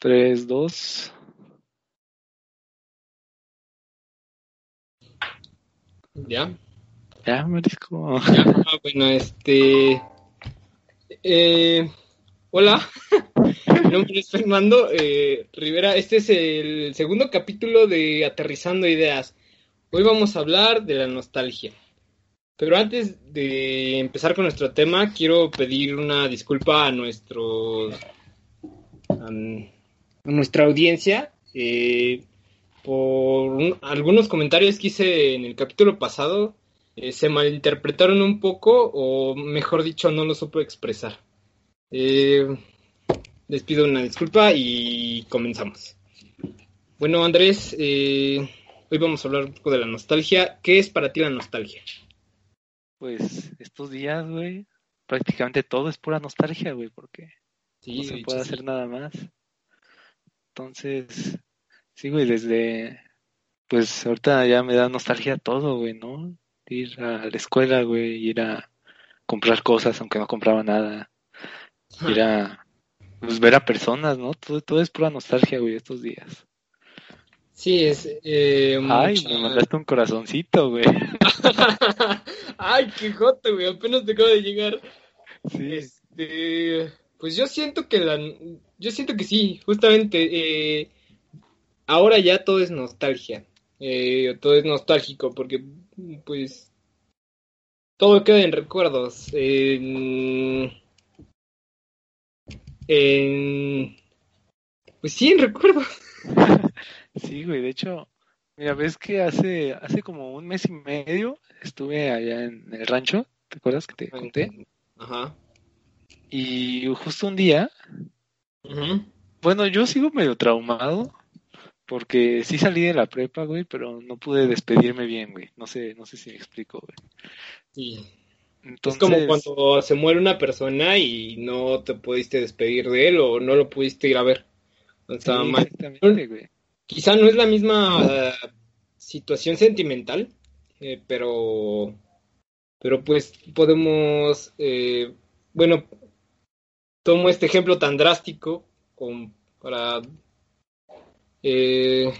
3, 2. ¿Ya? Ya, marisco. Ya, ah, bueno, este... Eh, hola, mi nombre es Fernando eh, Rivera. Este es el segundo capítulo de Aterrizando Ideas. Hoy vamos a hablar de la nostalgia. Pero antes de empezar con nuestro tema, quiero pedir una disculpa a nuestros nuestra audiencia eh, por un- algunos comentarios que hice en el capítulo pasado. eh, se malinterpretaron un poco, o mejor dicho, no lo supe expresar. Eh, les pido una disculpa y comenzamos. Bueno, Andrés, eh, hoy vamos a hablar un poco de la nostalgia. ¿Qué es para ti la nostalgia? Pues estos días, güey, prácticamente todo es pura nostalgia, güey, porque Sí, no se hecho, puede sí. hacer nada más. Entonces, sí, güey, desde, pues ahorita ya me da nostalgia todo, güey, ¿no? Ir a la escuela, güey, ir a comprar cosas aunque no compraba nada, ir a, pues ver a personas, ¿no? Todo, todo es pura nostalgia, güey, estos días. Sí, es eh, Ay, me mandaste un corazoncito, güey. Ay, qué joto, güey, apenas te acabo de llegar. Sí, Este, pues yo siento que la, yo siento que sí, justamente, eh, ahora ya todo es nostalgia, eh, todo es nostálgico, porque, pues, todo queda en recuerdos, en, en, pues sí, en recuerdos. sí, güey, de hecho, mira, ves que hace, hace como un mes y medio estuve allá en el rancho, ¿te acuerdas que te conté? Ajá. Y justo un día, bueno, yo sigo medio traumado porque sí salí de la prepa, güey, pero no pude despedirme bien, güey. No sé, no sé si me explico, güey. Sí. Entonces, Es como cuando se muere una persona y no te pudiste despedir de él o no lo pudiste ir a ver. O sí, sea, ma- exactamente, güey. quizá no es la misma eh, situación sentimental, eh, pero, pero pues podemos, eh, bueno, tomo este ejemplo tan drástico con- para eh,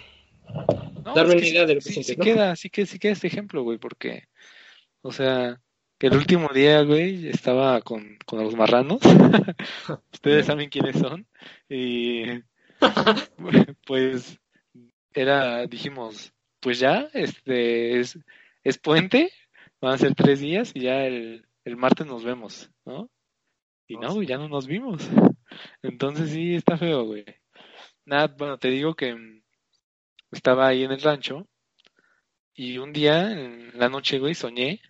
No, darme una idea de lo que sí, sientes, sí ¿no? queda, sí que sí queda este ejemplo, güey, porque, o sea, que el último día, güey, estaba con, con los marranos. Ustedes saben quiénes son. Y pues era, dijimos, pues ya, este es, es puente, van a ser tres días y ya el, el martes nos vemos, ¿no? Y no, sí. ya no nos vimos. Entonces sí, está feo, güey. Nada, bueno, te digo que mm, estaba ahí en el rancho y un día en la noche, güey, soñé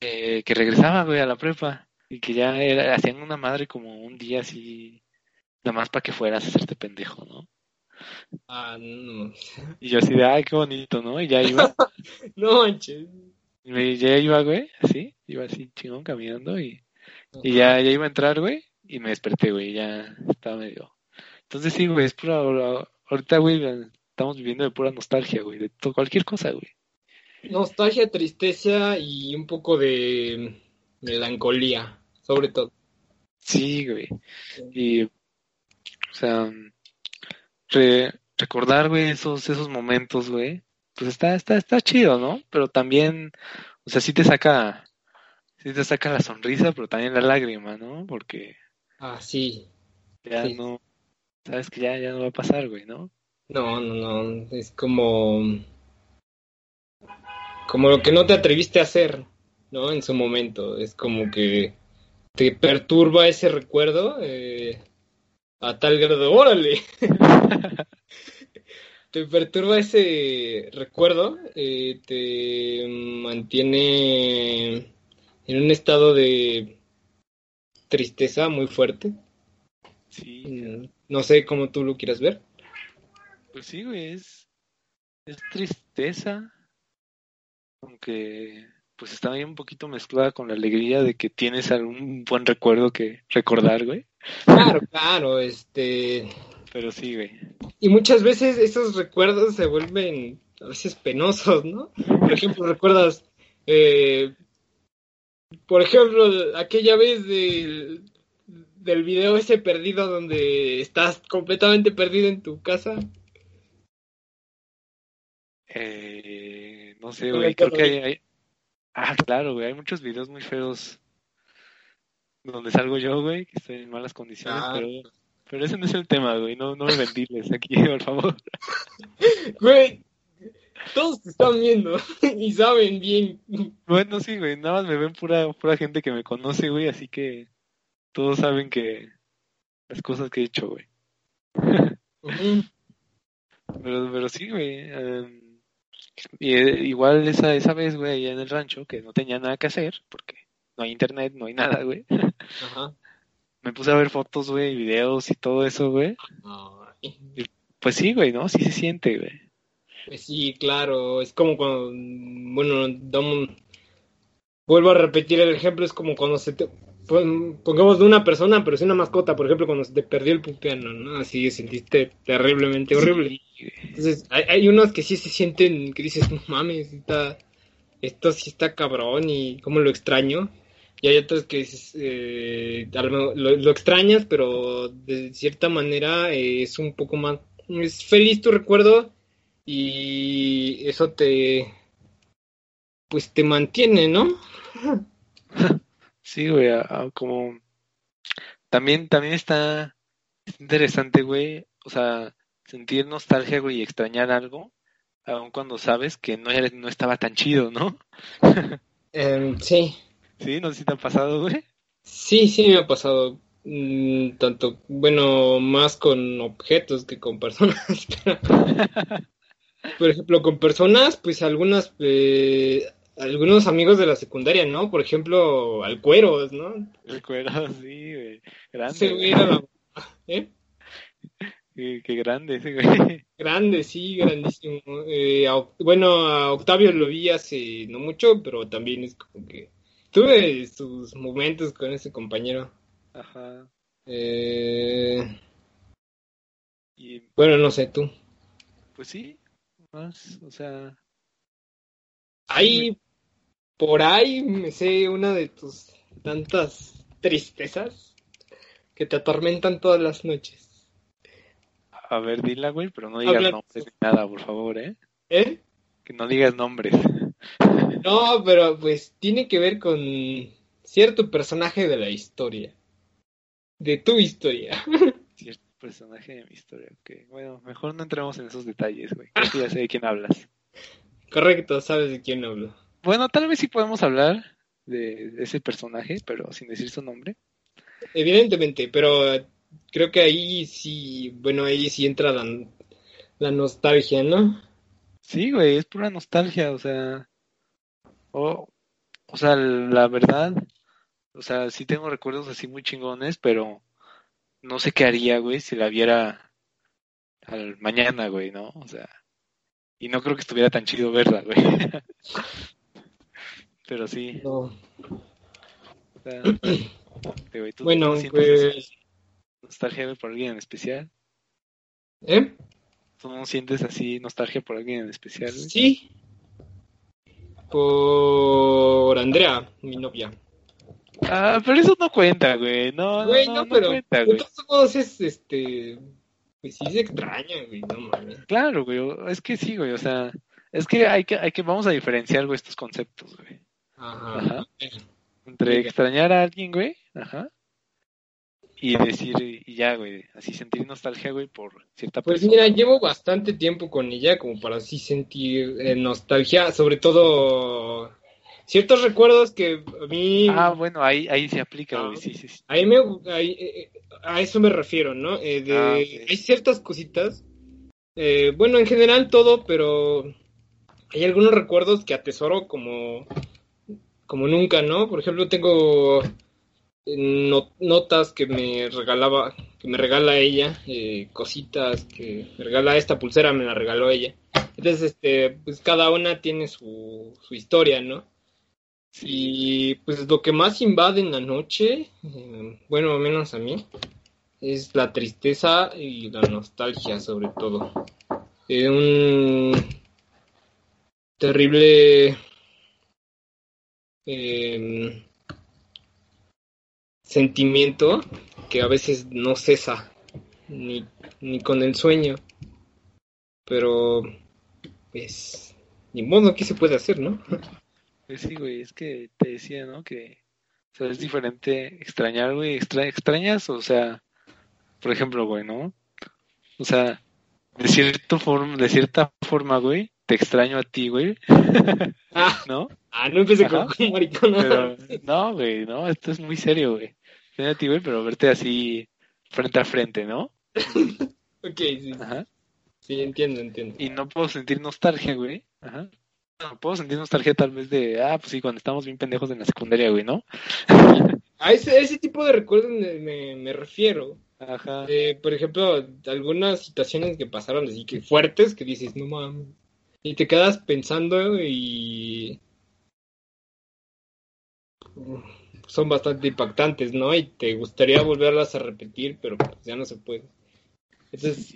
eh, que regresaba, güey, a la prepa y que ya era, hacían una madre como un día así, nada más para que fueras a hacerte pendejo, ¿no? Ah, no. Y yo así de, ay, qué bonito, ¿no? Y ya iba, No manches. y me- ya iba, güey, así, iba así chingón caminando y, y ya, ya iba a entrar, güey, y me desperté, güey, ya estaba medio. Entonces sí, güey, es pura, ahorita, güey, estamos viviendo de pura nostalgia, güey, de cualquier cosa, güey. Nostalgia, tristeza y un poco de melancolía, sobre todo. Sí, güey. Y, o sea, re- recordar, güey, esos, esos momentos, güey, pues está, está, está chido, ¿no? Pero también, o sea, sí te saca, sí te saca la sonrisa, pero también la lágrima, ¿no? Porque Ah, sí. ya Sí. no, sabes que ya, ya no va a pasar, güey, ¿no? No, no, no. Es como. Como lo que no te atreviste a hacer, ¿no? En su momento. Es como que te perturba ese recuerdo eh, a tal grado. ¡Órale! te perturba ese recuerdo, eh, te mantiene en un estado de tristeza muy fuerte. Sí, Mm, No sé cómo tú lo quieras ver. pues sí, güey, es, es tristeza, aunque pues está ahí un poquito mezclada con la alegría de que tienes algún buen recuerdo que recordar, güey. Claro, claro, este. Pero sí, güey. Y muchas veces esos recuerdos se vuelven a veces penosos, ¿no? Por ejemplo, recuerdas, eh, por ejemplo, aquella vez del, del video ese perdido donde estás completamente perdido en tu casa? Eh, no sé, güey, creo que hay, hay... Ah, claro, güey, hay muchos videos muy feos donde salgo yo, güey, que estoy en malas condiciones, Ah. pero, pero ese no es el tema, güey, no, no me ventiles aquí, por favor. Güey, todos te están viendo y saben bien. Bueno, sí, güey, nada más me ven pura, pura gente que me conoce, güey, así que todos saben que las cosas que he hecho, güey. Pero, pero sí, güey. em, y, eh, igual esa, esa vez, güey, allá en el rancho, que no tenía nada que hacer, porque no hay internet, no hay nada, güey. Ajá. Me puse a ver fotos, güey, videos y todo eso, güey. Pues sí, güey, ¿no? Sí se siente, güey. Pues sí, claro, es como cuando, bueno, damos- vuelvo a repetir el ejemplo, es como cuando se te, pon- pongamos de una persona, pero es una mascota, por ejemplo, cuando se te perdió el pupiano, ¿no? Así sentiste terriblemente horrible. Sí. Entonces, hay, hay unos que sí se sienten, que dices, no mames, está, esto sí está cabrón y cómo lo extraño. Y hay otros que eh, lo- lo extrañas, pero de cierta manera eh, es un poco más, es feliz tu recuerdo y eso te, pues te mantiene, ¿no? Sí, güey, a- a- como también, también está es interesante, güey, o sea, sentir nostalgia, güey, y extrañar algo, aun cuando sabes que no, no estaba tan chido, ¿no? Em, sí, Sí, no sé si te ha pasado, güey. sí, sí me ha pasado. mm, tanto, bueno, más con objetos que con personas. pero- por ejemplo, con personas, pues algunas, eh, algunos amigos de la secundaria, ¿no? Por ejemplo, al cueros, ¿no? Recuerdo, sí, güey. Grande, Ese güey. güey era la- ¿eh? Qué, qué grande ese, güey. Grande, sí, grandísimo. Eh, a bueno, a Octavio lo vi hace no mucho, pero también es como que tuve sus momentos con ese compañero. Ajá. Eh, Y bueno, no sé, tú. pues sí, más, o sea, Ahí, por ahí me sé una de tus tantas tristezas que te atormentan todas las noches. a ver, dila, güey, pero no digas Habla- nombres ni nada, por favor, ¿eh? ¿Eh? Que no digas nombres. No, pero pues tiene que ver con cierto personaje de la historia. De tu historia. Personaje de mi historia, ok. Bueno, mejor no entremos en esos detalles, güey. Creo que ya sé de quién hablas. Correcto, sabes de quién hablo. Bueno, tal vez sí podemos hablar de ese personaje, pero sin decir su nombre. Evidentemente, pero creo que ahí sí, bueno, ahí sí entra la, la nostalgia, ¿no? Sí, güey, es pura nostalgia, o sea, o, o sea, la verdad, o sea, sí tengo recuerdos así muy chingones, pero no sé qué haría, güey, si la viera al mañana, güey, ¿no? O sea, y no creo que estuviera tan chido verla, güey. Pero sí, No. o sea, güey, ¿tú Bueno, pues, nostalgia, por alguien en especial? ¿eh? ¿Tú no sientes así nostalgia por alguien en especial, güey? Sí. Por Andrea, mi novia. Ah, pero eso no cuenta, güey. No, no, Güey, no, no, no pero cuenta, de güey. todos modos es este. Pues sí se extraña, güey, no mames. Claro, güey. Es que sí, güey. O sea, es que hay que, hay que, vamos a diferenciar, güey, estos conceptos, güey. Ajá. Ajá. Entre extrañar a alguien, güey, ajá. Y decir, y ya, güey, así sentir nostalgia, güey, por cierta Pues persona. mira, llevo bastante tiempo con ella como para así sentir eh, nostalgia, sobre todo ciertos recuerdos que a mí, Ah, bueno, ahí, ahí se aplica, Ah. güey, sí, sí, sí. a, mí me, ahí, eh, a eso me refiero, ¿no? Eh, de, Ah. Hay ciertas cositas, eh, bueno, en general todo, pero hay algunos recuerdos que atesoro como, como nunca, ¿no? Por ejemplo, tengo eh, no- notas que me regalaba, que me regala ella, eh, cositas que me regala esta pulsera, me la regaló ella. Entonces, este, pues cada una tiene su, su historia, ¿no? Y pues lo que más invade en la noche, eh, bueno, menos a mí, es la tristeza y la nostalgia sobre todo. Eh, un terrible eh, sentimiento que que a veces no cesa, ni, ni con el sueño. Pero, pues, ni modo, ¿qué se puede hacer, no? Pues sí, güey, es que te decía, ¿no? Que o sea, es diferente extrañar, güey. Extra, extrañas, o sea, por ejemplo, güey, ¿no? O sea, de, cierto forma, de cierta forma, güey, te extraño a ti, güey. Ah, ¿No? ah, no empecé con Ajá. con maricona. Pero, no, güey, no, esto es muy serio, güey. Extraño a ti, güey, pero verte así frente a frente, ¿no? Ok, sí, Ajá. sí, entiendo, entiendo. Y no puedo sentir nostalgia, güey. Ajá. Puedo sentir nostalgia tal vez de, ah, pues sí, cuando estábamos bien pendejos en la secundaria, güey, ¿no? A ese, tipo de recuerdos me, me, me refiero. Ajá. Eh, por ejemplo, algunas situaciones que pasaron así que fuertes que dices, no mames. Y te quedas pensando y son bastante impactantes, ¿no? Y te gustaría volverlas a repetir, pero pues ya no se puede. Entonces,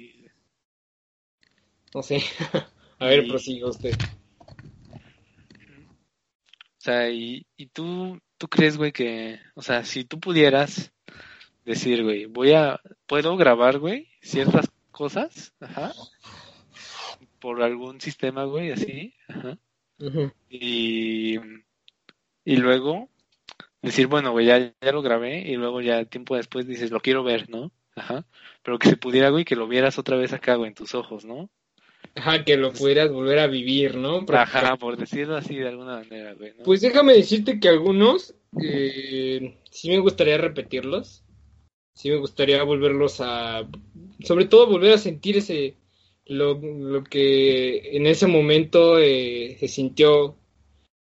no sé. A ver, prosiga usted. O sea, y, y tú, tú crees, güey, que, o sea, si tú pudieras decir, güey, voy a, puedo grabar, güey, ciertas cosas, ajá, por algún sistema, güey, así, ajá, y, y luego decir, bueno, güey, ya, ya lo grabé, y luego ya tiempo después dices, lo quiero ver, ¿no? Ajá, pero que se pudiera, güey, que lo vieras otra vez acá, güey, en tus ojos, ¿no? Ajá, que lo pudieras volver a vivir, ¿no? Ajá, por decirlo así de alguna manera, güey, ¿no? Pues déjame decirte que algunos eh, sí me gustaría repetirlos. Sí me gustaría volverlos a... Sobre todo volver a sentir ese... Lo, lo que en ese momento eh, se sintió.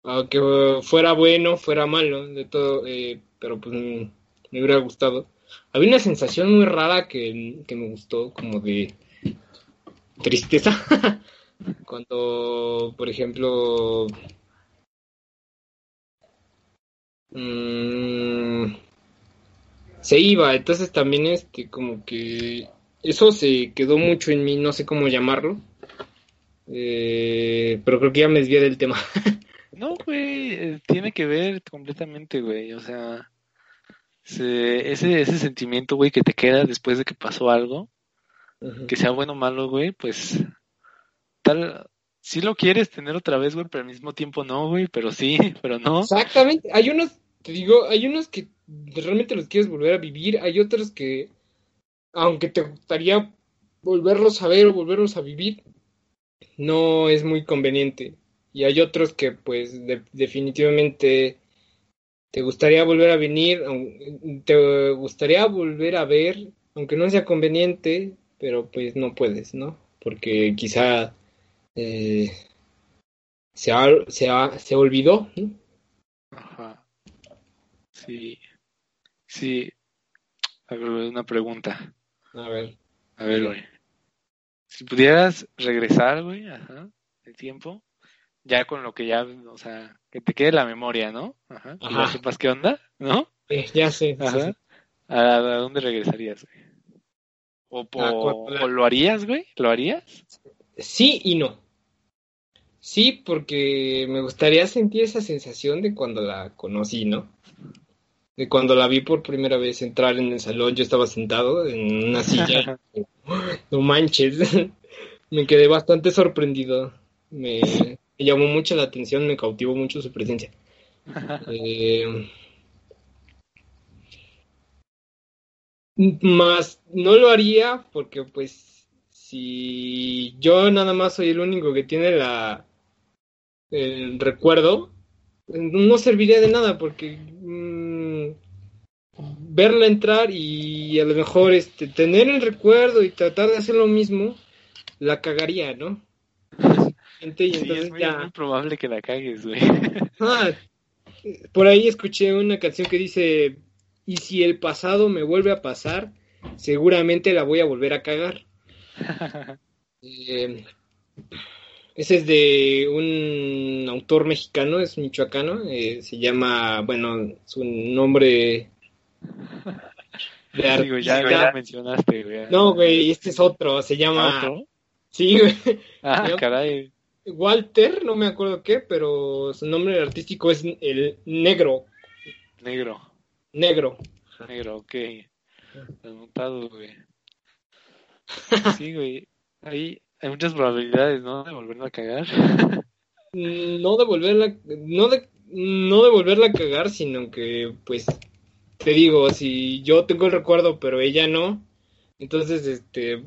Aunque fuera bueno, fuera malo, de todo. eh, pero pues mm, me hubiera gustado. Había una sensación muy rara que, que me gustó, como de tristeza. Cuando, por ejemplo, mm, se iba, entonces también este como que eso se quedó mucho en mí, no sé cómo llamarlo, Eh, pero creo que ya me desvié del tema. No, güey, eh, tiene que ver completamente, güey. O sea, se- ese, ese sentimiento, güey, que te queda después de que pasó algo, que sea bueno o malo, güey, pues tal, sí lo quieres tener otra vez, güey, pero al mismo tiempo no, güey, pero sí, pero no. Exactamente, hay unos, te digo, hay unos que realmente los quieres volver a vivir, hay otros que, aunque te gustaría volverlos a ver o volverlos a vivir, no es muy conveniente. Y hay otros que, pues, de- definitivamente te gustaría volver a venir, te gustaría volver a ver, aunque no sea conveniente, pero pues no puedes, ¿no? Porque quizá eh, se, ha- se, ha- se olvidó, ¿no? Ajá. Sí, sí. A ver, una pregunta. A ver. A ver, güey. Si pudieras regresar, güey, ajá, el tiempo, ya con lo que ya, o sea, que te quede la memoria, ¿no? Ajá. Que ya Ajá. sepas qué onda, ¿no? Eh, ya sé, sí, Ajá. sí. ¿A, a dónde regresarías, güey? ¿O, po- Ah, o lo harías, güey? ¿Lo harías? Sí y no. Sí, porque me gustaría sentir esa sensación de cuando la conocí, ¿no? De cuando la vi por primera vez entrar en el salón, yo estaba sentado en una silla. y, no manches, me quedé bastante sorprendido. Me, me llamó mucho la atención, me cautivó mucho su presencia. Eh, más no lo haría porque pues si yo nada más soy el único que tiene la el recuerdo no serviría de nada porque mm, verla entrar y a lo mejor este tener el recuerdo y tratar de hacer lo mismo la cagaría, ¿no? Y Sí, es muy, ya muy probable que la cagues, güey. Ah, por ahí escuché una canción que dice, y si el pasado me vuelve a pasar, seguramente la voy a volver a cagar. Eh, ese es de un autor mexicano, es michoacano, eh, se llama, bueno, su nombre de güey, ya, mencionaste, güey. No, güey, este es otro, se llama, ¿Otro? sí, güey, Ah, caray. Walter, no me acuerdo qué, pero su nombre artístico es el Negro, Negro, Negro. negro, ok. Anotado, güey. Sí, güey. Ahí hay muchas probabilidades, ¿no? De volverla a cagar. No de volverla, no de, no de volverla a cagar, sino que, pues, te digo, si yo tengo el recuerdo, pero ella no, entonces, este,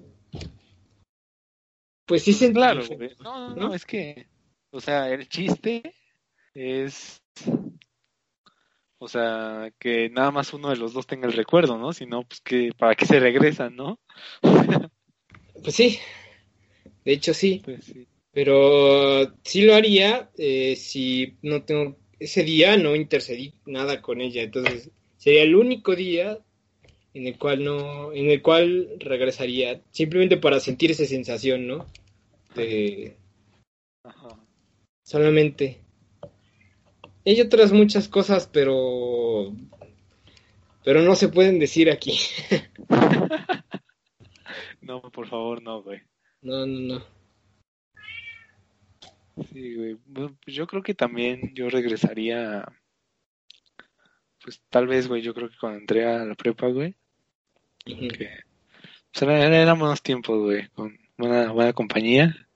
pues sí se Claro. No, no, no, es que, o sea, el chiste es, o sea, que nada más uno de los dos tenga el recuerdo, ¿no? Si no, pues que, ¿para qué se regresan, no? Pues sí, de hecho sí, Pues sí. pero sí lo haría eh, si no tengo, ese día no intercedí nada con ella, entonces sería el único día en el cual no, en el cual regresaría, simplemente para sentir esa sensación, ¿no? De Ajá. solamente. Hay otras muchas cosas, pero pero no se pueden decir aquí. No, por favor, no, güey. No, no, no. Sí, güey. Bueno, pues yo creo que también yo regresaría, pues tal vez, güey, yo creo que cuando entré a la prepa, güey, que pues era, era- buenos tiempos, güey, con buena, buena compañía.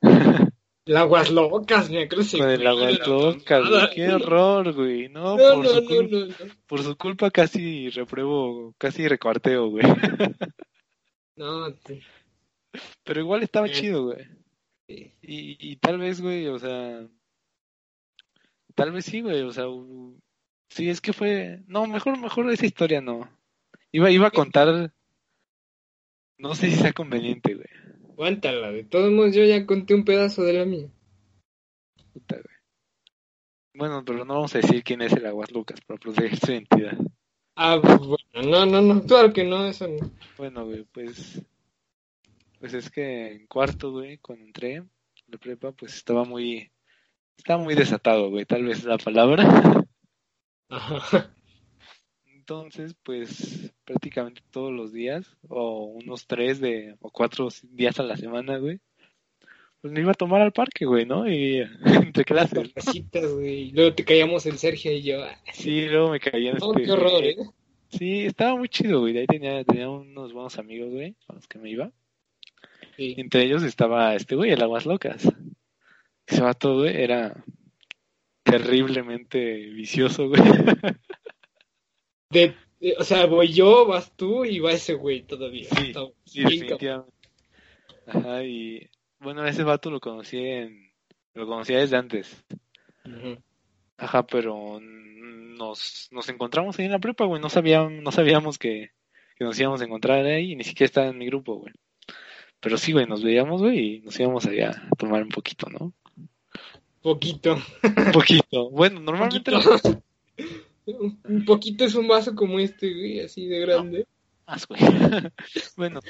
Aguas locas, que Con el agua loca, güey, qué horror, güey. No, No, por, no, su no, cul- no, no. por su culpa casi repruebo, casi recuarteo, güey. No, te- Pero igual estaba Sí. chido, güey. sí. Y, y tal vez, güey, o sea, tal vez sí, güey, o sea, sí, es que fue, no, mejor, mejor esa historia no. Iba, iba a contar, no sé si sea conveniente, güey. Aguántala, de todos modos yo ya conté un pedazo de la mía. Puta, güey. Bueno, pero no vamos a decir quién es el Aguas Lucas para proteger su identidad. Ah, pues, bueno, no, no, no, claro que no, eso no. Bueno, güey, pues, pues es que en cuarto, güey, cuando entré la prepa, pues estaba muy, estaba muy desatado, güey, tal vez es la palabra. Ajá. Entonces, pues prácticamente todos los días, o unos tres de, o cuatro días a la semana, güey, pues me iba a tomar al parque, güey, ¿no? Y entre clases. Casitas, güey. Y luego te callamos el Sergio y yo. ah, Sí, luego me caía en No, este. qué horror, ¿eh? Sí, estaba muy chido, güey. De ahí tenía, tenía unos buenos amigos, güey, con los que me iba. Sí. Entre ellos estaba este güey, el Aguas Locas. Ese vato, güey, era terriblemente vicioso, güey. De- o sea, voy yo, vas tú y va ese güey todavía. Sí, definitivamente. Ajá, y bueno, ese vato lo conocí en, lo conocía desde antes. Ujú. Ajá, pero nos, nos encontramos ahí en la prepa, güey. No sabíamos, no sabíamos que, que nos íbamos a encontrar ahí y ni siquiera estaba en mi grupo, güey. Pero sí, güey, nos veíamos, güey, y nos íbamos allá a tomar un poquito, ¿no? Poquito. Poquito. Bueno, normalmente Poquito. Un poquito es un vaso como este, güey, así de grande. más, güey. Bueno,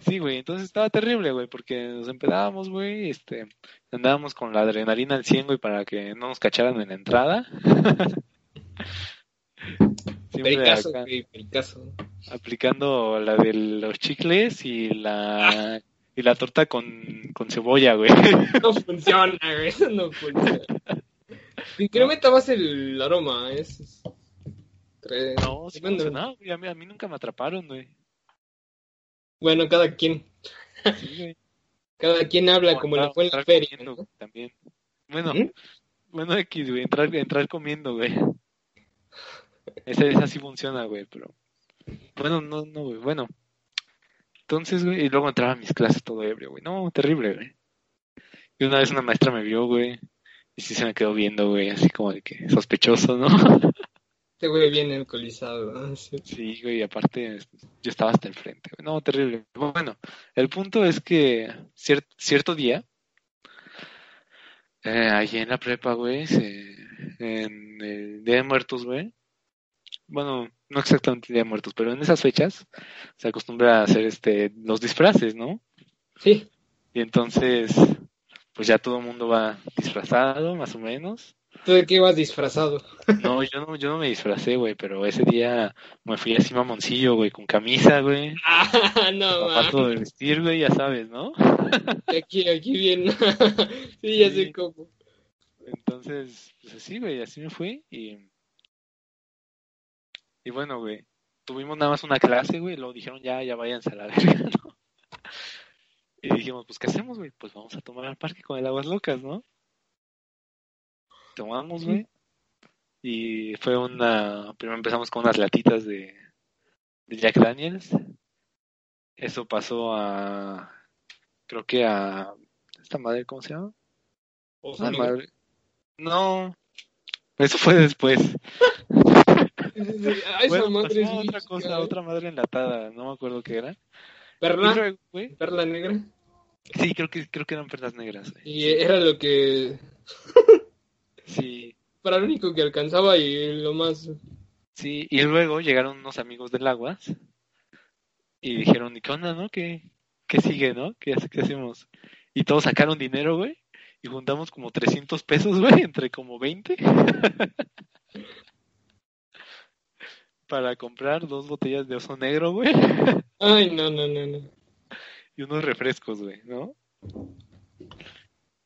sí, güey, entonces estaba terrible, güey, porque nos empedábamos, güey, este, andábamos con la adrenalina al 100, güey, para que no nos cacharan en la entrada. Pericazo, acá, güey, pericazo. aplicando la de los chicles y la y la torta con, con cebolla, güey. No funciona, güey, eso no funciona. Incrementa más el aroma, es... es- tre- No, sí funcionaba, güey, a mí, a mí nunca me atraparon, güey. Bueno, cada quien, Sí, güey. cada quien habla como le fue en la feria. comiendo, también. Bueno, ¿Mm? bueno, X, güey, entrar, entrar comiendo, güey. Esa, esa sí funciona, güey, pero... Bueno, no, no, güey, bueno. Entonces, güey, y luego entraba a mis clases todo ebrio, güey. No, terrible, güey. Y una vez una maestra me vio, güey, y sí se me quedó viendo, güey, así como de que sospechoso, ¿no? Este güey viene alcoholizado. ¿no? Sí. Sí, güey, y aparte yo estaba hasta el frente, güey. No, terrible. Bueno, el punto es que cier- cierto día, eh, allí en la prepa, güey, se- en el Día de Muertos, güey. Bueno, no exactamente el Día de Muertos, pero en esas fechas se acostumbra a hacer este los disfraces, ¿no? Sí, Y entonces, pues ya todo el mundo va disfrazado, más o menos. ¿tú de qué ibas disfrazado? No, yo no, yo no me disfracé, güey, pero ese día me fui así mamoncillo, güey, con camisa, güey. Ah, no, zapato de vestir, güey, ya sabes, ¿no? Aquí, aquí bien. sí, ya sé cómo. Entonces, pues así, güey, así me fui y... Y bueno, güey, tuvimos nada más una clase, güey, y luego dijeron, ya, ya váyanse a la verga, ¿no? Y dijimos, pues, ¿qué hacemos, güey? Pues vamos a tomar al parque con el Aguas Locas, ¿no? Tomamos, güey. Y fue una... Primero empezamos con unas latitas de, de Jack Daniels. Eso pasó a... Creo que a... ¿Esta madre cómo se llama? Madre... No. Eso fue después. Ah, esa Bueno, madre es pasó otra mística, cosa, otra madre enlatada, no me acuerdo qué era. Perla, luego, perla negra. sí, creo que creo que eran perlas negras, güey. Y era lo que. Sí, Para lo único que alcanzaba y lo más. sí, y luego llegaron unos amigos del Aguas y dijeron, ¿y qué onda, no? ¿Qué, qué sigue, no? ¿Qué, qué hacemos? Y todos sacaron dinero, güey, y juntamos como 300 pesos, güey, entre como 20. Para comprar dos botellas de oso negro, güey, Ay, no, no, no, no. y unos refrescos, güey, ¿no?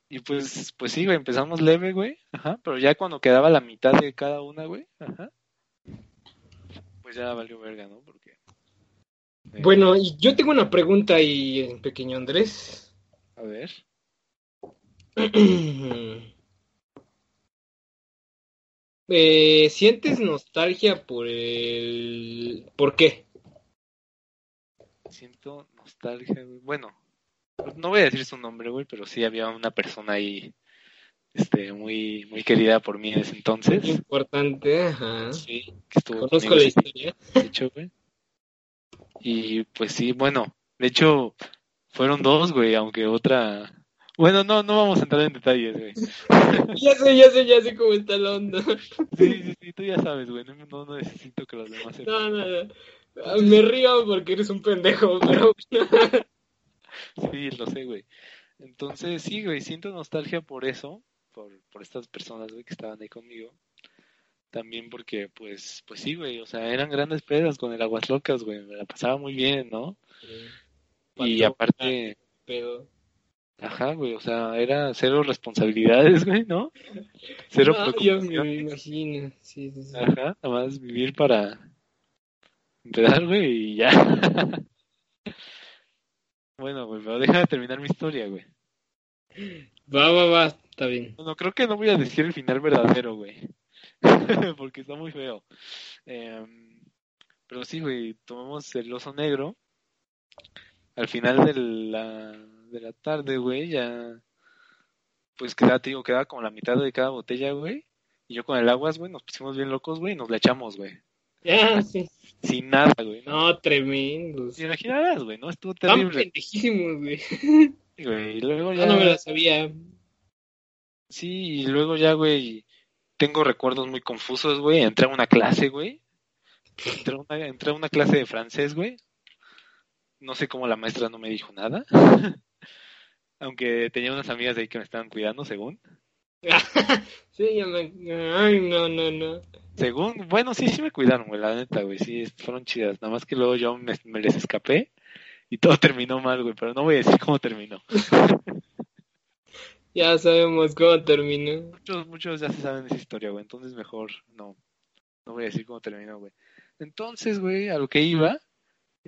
Y pues, pues sí, güey, empezamos leve, güey, ajá, pero ya cuando quedaba la mitad de cada una, güey, ajá, pues ya valió verga, ¿no? Porque... eh, Bueno, yo tengo una pregunta ahí, pequeño Andrés. A ver, Eh, ¿Sientes nostalgia por el... ¿Por qué? siento nostalgia, güey. Bueno, no voy a decir su nombre, güey, pero sí había una persona ahí, este, muy, muy querida por mí en ese entonces. Importante, ajá. Sí, que estuvo Conozco la historia. de hecho, güey. Y pues sí, bueno, de hecho, fueron dos, güey, aunque otra... Bueno, no, no vamos a entrar en detalles, güey. Ya sé, ya sé, ya sé cómo está la onda. Sí, sí, sí, tú ya sabes, güey, no, no, necesito que los demás sepan. No, no, no. Me río porque eres un pendejo, pero... Sí, lo sé, güey. Entonces, sí, güey, siento nostalgia por eso, por, por estas personas, güey, que estaban ahí conmigo. También porque, pues, pues sí, güey, o sea, eran grandes pedas con el Aguas Locas, güey, me la pasaba muy bien, ¿no? Y aparte, Pero... ajá, güey, o sea, era cero responsabilidades, güey, ¿no? Cero No, yo me imagino. Sí, sí, sí. Ajá, nada más vivir para empezar, güey, y ya. Bueno, güey, pero déjame terminar mi historia, güey. Va, va, va, está bien. No, creo que no voy a decir el final verdadero, güey. Porque está muy feo. Em, pero sí, güey, tomamos el oso negro. Al final de la, de la tarde, güey, ya. Pues quedaba, te digo, quedaba como la mitad de cada botella, güey. Y yo con el aguas, güey, nos pusimos bien locos, güey, y nos la echamos, güey. Ya, sí. Sin nada, güey. ¿no? No, tremendos. Te imaginarás, güey, ¿no? Estuvo terrible. pendejísimos, güey. güey. Y luego Yo ya. no me la sabía. Sí, y luego ya, güey, tengo recuerdos muy confusos, güey. Entré a una clase, güey. Entré a una, entré a una clase de francés, güey. No sé cómo la maestra no me dijo nada. Aunque tenía unas amigas ahí que me estaban cuidando, según. sí, ya me... Ay, no, no, no. Según, bueno, sí, sí me cuidaron, güey, la neta, güey. Sí, fueron chidas. Nada más que luego yo me, me les escapé y todo terminó mal, güey. Pero no voy a decir cómo terminó. Ya sabemos cómo terminó. Muchos, muchos ya se saben esa historia, güey. Entonces mejor no. No voy a decir cómo terminó, güey. Entonces, güey, a lo que iba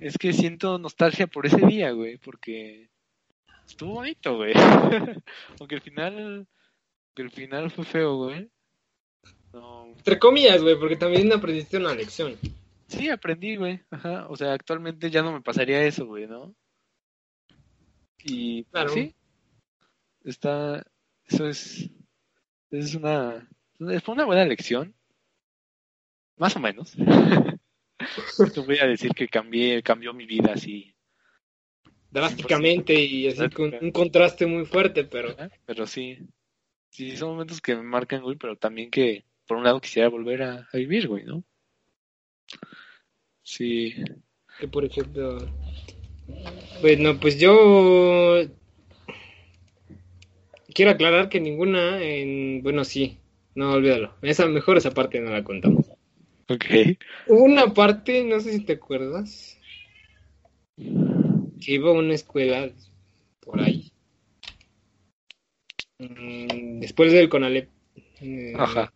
es que siento nostalgia por ese día, güey, porque estuvo bonito, güey. Aunque el final, aunque el final fue feo, güey. No, Entre comillas, güey, porque también aprendiste una lección. sí, aprendí, güey. Ajá. O sea, actualmente ya no me pasaría eso, güey, ¿no? Y Claro. sí, está, eso es, es una, fue una buena lección, más o menos. Te voy a decir que cambié, cambió mi vida así, Drásticamente y así con un contraste muy fuerte, pero... pero sí, sí, son momentos que me marcan, güey, pero también que por un lado quisiera volver a, a vivir, güey, ¿no? Sí, Que por ejemplo... Bueno, pues yo... Quiero aclarar que ninguna en... Bueno, sí. No, olvídalo. Esa, mejor esa parte no la contamos. Ok. Hubo una parte, no sé si te acuerdas, que iba a una escuela por ahí. Mm, Después del Conalep. Eh, Ajá.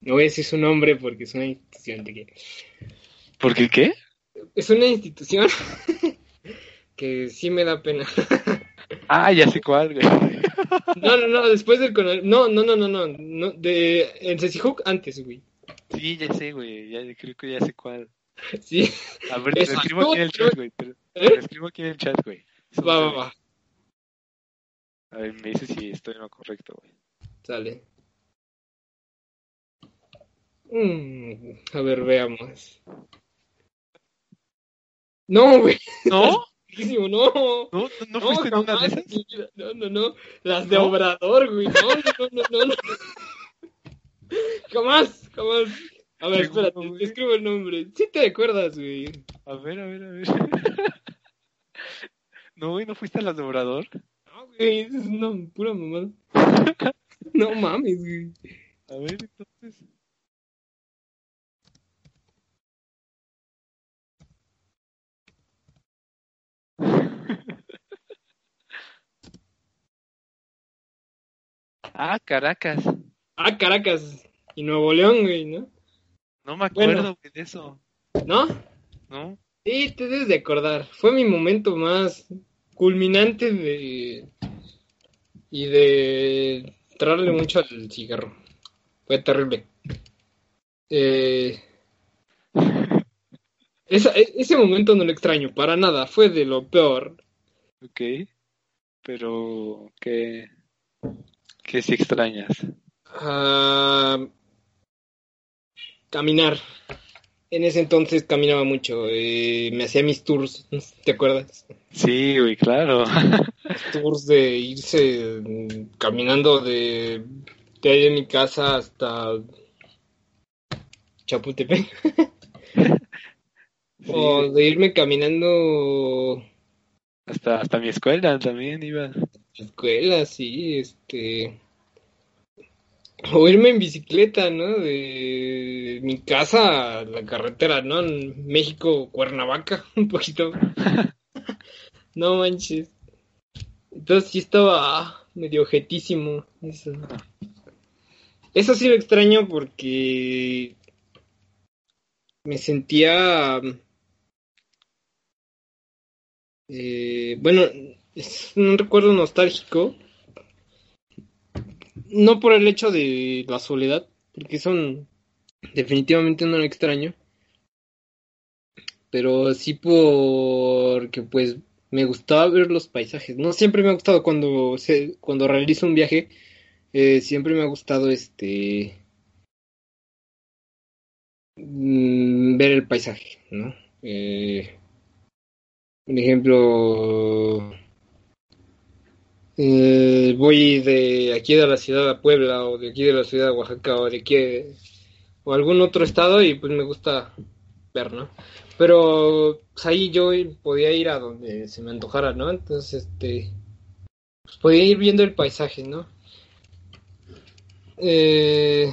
No voy a decir su nombre porque es una institución de que... ¿Por qué qué? Es una institución que sí me da pena. Ah, ya sé cuál, güey. No, no, no, después del Conalep. No, no, no, no, no. no de, en Cecihook antes, güey. Sí, ya sé, güey. Ya creo que ya sé cuál. Sí. A ver, te lo Exacto, escribo aquí en el chat, güey. Te lo- ¿Eh? lo escribo aquí en el chat, güey. Va, va, va. A ver, me dices si estoy en lo correcto, güey. Sale. Mm, a ver, veamos. No, güey. ¿No? No. ¿No, no, no fuiste en una de esas? No, no, no. Las de ¿No? Obrador, güey. No, no, no, no, no. Jamás, jamás. A ver, espérate, te escribo el nombre. Sí te acuerdas, güey. A ver, a ver, a ver. No, güey, ¿no fuiste a las de Obrador? No, güey, eso es una pura mamada. No mames, güey. A ver, entonces. Ah, Caracas. Ah, Caracas. Y Nuevo León, güey, ¿no? No me acuerdo de eso. ¿No? ¿No? Sí, te debes de acordar. Fue mi momento más culminante de. y de entrarle mucho al cigarro. Fue terrible. Eh, esa- e- ese momento no lo extraño para nada. Fue de lo peor. Ok. Pero, ¿qué, qué si extrañas? Ah, caminar. En ese entonces caminaba mucho. eh, me hacía mis tours. ¿Te acuerdas? Sí, güey, claro. tours de irse mm, caminando de, de ahí de mi casa hasta Chapultepec. O de irme caminando Hasta, hasta mi escuela también iba. escuela, sí, este. O irme en bicicleta, ¿no? De mi casa a la carretera, ¿no? En México, Cuernavaca, un poquito. No manches. Entonces sí estaba medio objetísimo. Eso. Eso sí lo extraño porque me sentía... eh, bueno, es un recuerdo nostálgico. No por el hecho de la soledad, porque son definitivamente no lo extraño. Pero sí porque pues me gustaba ver los paisajes. No siempre me ha gustado cuando se, cuando realizo un viaje, eh, siempre me ha gustado este mm, ver el paisaje, ¿no? Eh, por ejemplo, eh, voy de aquí de la ciudad de Puebla o de aquí de la ciudad de Oaxaca o de aquí o algún otro estado y pues me gusta ver, ¿no? Pero pues, ahí yo podía ir a donde se me antojara, ¿no? Entonces, este, pues podía ir viendo el paisaje, ¿no? Eh,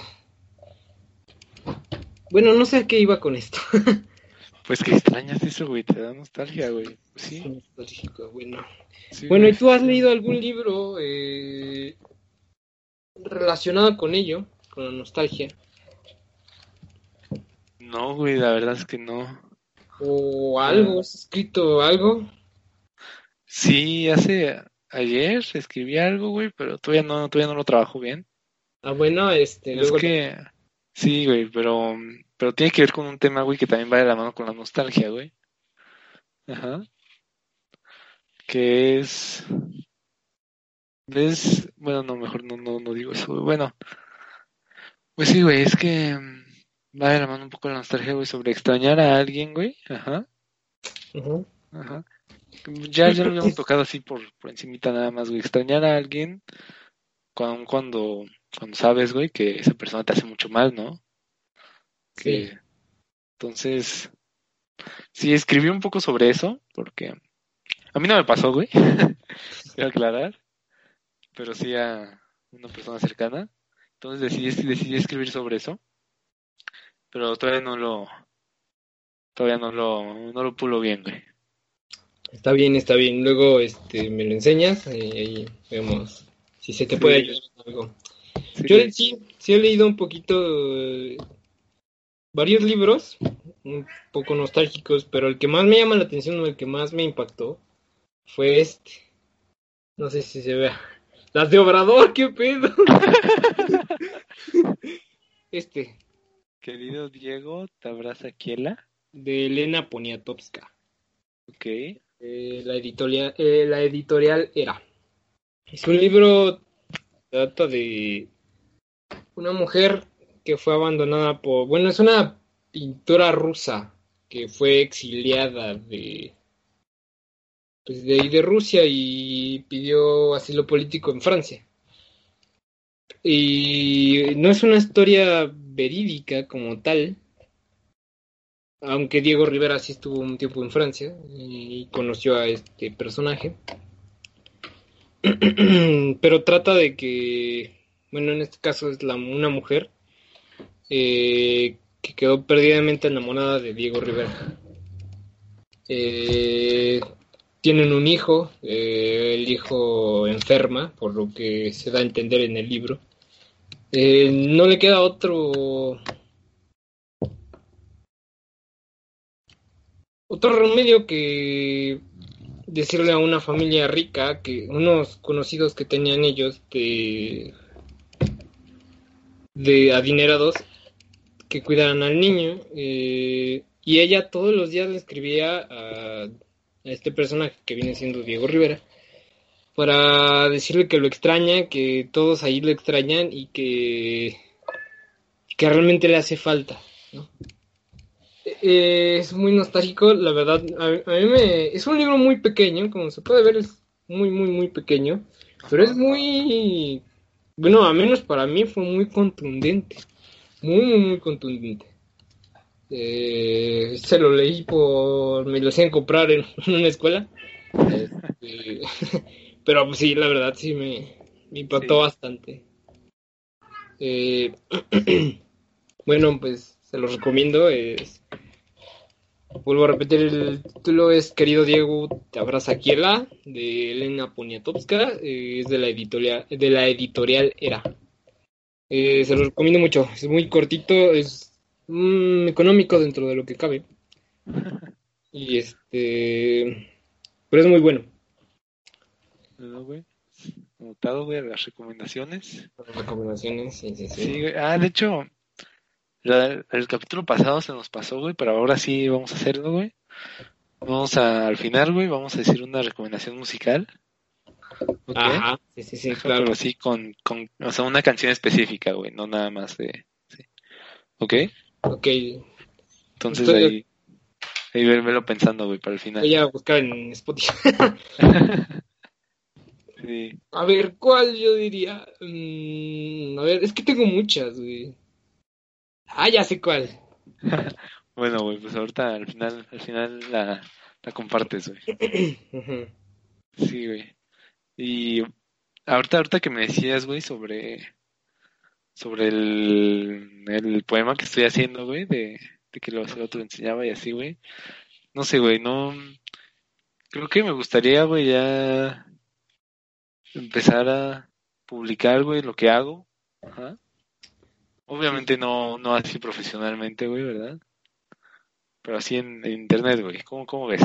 bueno, no sé a qué iba con esto. Pues que extrañas eso, güey, te da nostalgia, güey. Sí. Nostálgico, bueno. sí, Bueno, ¿y güey. tú has leído algún libro eh, relacionado con ello, con la nostalgia? No, güey, la verdad es que no. ¿O algo? ¿Has escrito algo? Sí, hace ayer escribí algo, güey, pero todavía no, todavía no lo trabajo bien. Ah, bueno, este, Es luego que sí, güey, pero, pero tiene que ver con un tema, güey, que también va de la mano con la nostalgia, güey. Ajá. Que es, ¿ves? Bueno, no, mejor no, no, no digo eso, güey. Bueno, pues sí, güey, es que mm, va de la mano un poco la nostalgia, güey, sobre extrañar a alguien, güey. Ajá, ajá. Ya, ya lo habíamos tocado así por, por encimita nada más, güey. Extrañar a alguien cuando, cuando, cuando sabes, güey, que esa persona te hace mucho mal, ¿no? Sí. Entonces, sí, escribí un poco sobre eso, porque a mí no me pasó, güey, quiero aclarar, pero sí a una persona cercana. Entonces decidí, decidí escribir sobre eso, pero todavía no lo, todavía no lo, no lo pulo bien, güey. Está bien, está bien. Luego este, me lo enseñas y ahí vemos si se te Sí. puede ayudar en algo. Sí, Yo sí, sí he leído un poquito. Varios libros, un poco nostálgicos, pero el que más me llama la atención o el que más me impactó fue este. No sé si se vea. Las de Obrador, qué pedo. este. Querido Diego, ¿te abraza Kiela? De Elena Poniatowska. Ok. Eh, la, editorial, eh, la editorial era. Es un libro trata de una mujer que fue abandonada por, bueno, es una pintora rusa que fue exiliada de pues de ahí de Rusia y pidió asilo político en Francia. Y no es una historia verídica como tal, aunque Diego Rivera sí estuvo un tiempo en Francia y conoció a este personaje. Pero trata de que, bueno, en este caso es la, una mujer eh, que quedó perdidamente enamorada de Diego Rivera. Eh, tienen un hijo, eh, el hijo enferma, por lo que se da a entender en el libro. no le queda otro otro remedio que decirle a una familia rica que unos conocidos que tenían ellos de adinerados que cuidaran al niño eh, y ella todos los días le escribía a, este personaje que viene siendo Diego Rivera para decirle que lo extraña, que todos ahí lo extrañan y que, que realmente le hace falta. ¿no? Eh, es muy nostálgico, la verdad. A, a, mí me. Es un libro muy pequeño, como se puede ver, es muy, muy, muy pequeño. Pero es muy. Bueno, a menos para mí fue muy contundente. Muy, muy, muy contundente. Eh, se lo leí por. Me lo hacían comprar en, en una escuela. Este, pero pues, sí, la verdad sí me, me impactó sí. bastante. Eh, bueno, pues se los recomiendo. Es, vuelvo a repetir, el título es Querido Diego, te abraza Kiela, de Elena Poniatowska, eh, es de la editorial, de la editorial Era. Eh, se los recomiendo mucho, es muy cortito, es mm, económico dentro de lo que cabe. Y este, pero es muy bueno. No, güey. Notado, güey, las recomendaciones. Las recomendaciones, sí, sí, sí. sí ah, de hecho, la, el capítulo pasado se nos pasó, güey, pero ahora sí vamos a hacerlo, güey. Vamos a, al final, güey, vamos a decir una recomendación musical. Okay. Ajá, sí, sí, sí, claro. Sí con, con, o sea, una canción específica, güey, no nada más de, sí. ¿Ok? Ok. Entonces Estoy... ahí, ahí velo pensando, güey, para el final. Voy a buscar en Spotify. sí. A ver, ¿cuál yo diría? Mm, a ver, es que tengo muchas, güey. Ah, ya sé cuál. bueno, güey, pues ahorita al final, al final la, la compartes, güey. sí, güey. Y ahorita, ahorita que me decías, güey, sobre sobre el, el poema que estoy haciendo, güey, de, de que lo, el otro enseñaba y así, güey. No sé, güey, no. Creo que me gustaría, güey, ya empezar a publicar, güey, lo que hago. Obviamente no, no así profesionalmente, güey, ¿verdad? Pero así en, en internet, güey. ¿Cómo, ¿Cómo ves?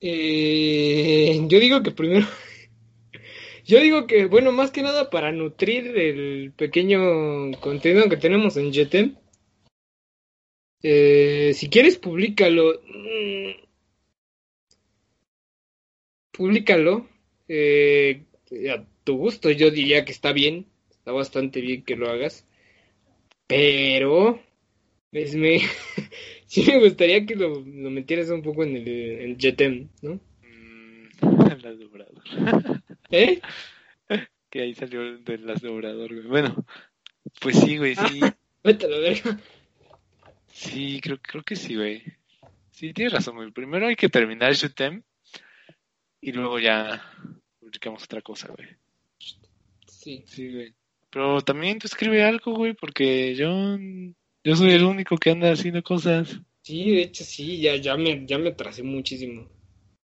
Eh, yo digo que primero. yo digo que, bueno, más que nada para nutrir el pequeño contenido que tenemos en Jetem. Eh, si quieres, públicalo. Mm, públicalo. Eh, a tu gusto, yo diría que está bien está bastante bien que lo hagas, pero pues me sí me gustaría que lo, lo metieras un poco en el, el Jetem, ¿no? Mm, las de Obrador. ¿Eh? Que ahí salió de las de Obrador, güey. Bueno, pues sí, güey, sí. Vete a la verga. Sí, creo, creo que sí, güey. Sí, tienes razón, güey. Primero hay que terminar el Jetem y luego ya publicamos otra cosa, güey. Sí. Sí, güey. Pero también tú escribe algo, güey, porque yo, yo soy el único que anda haciendo cosas. Sí, de hecho sí, ya, ya me, ya me atrasé muchísimo.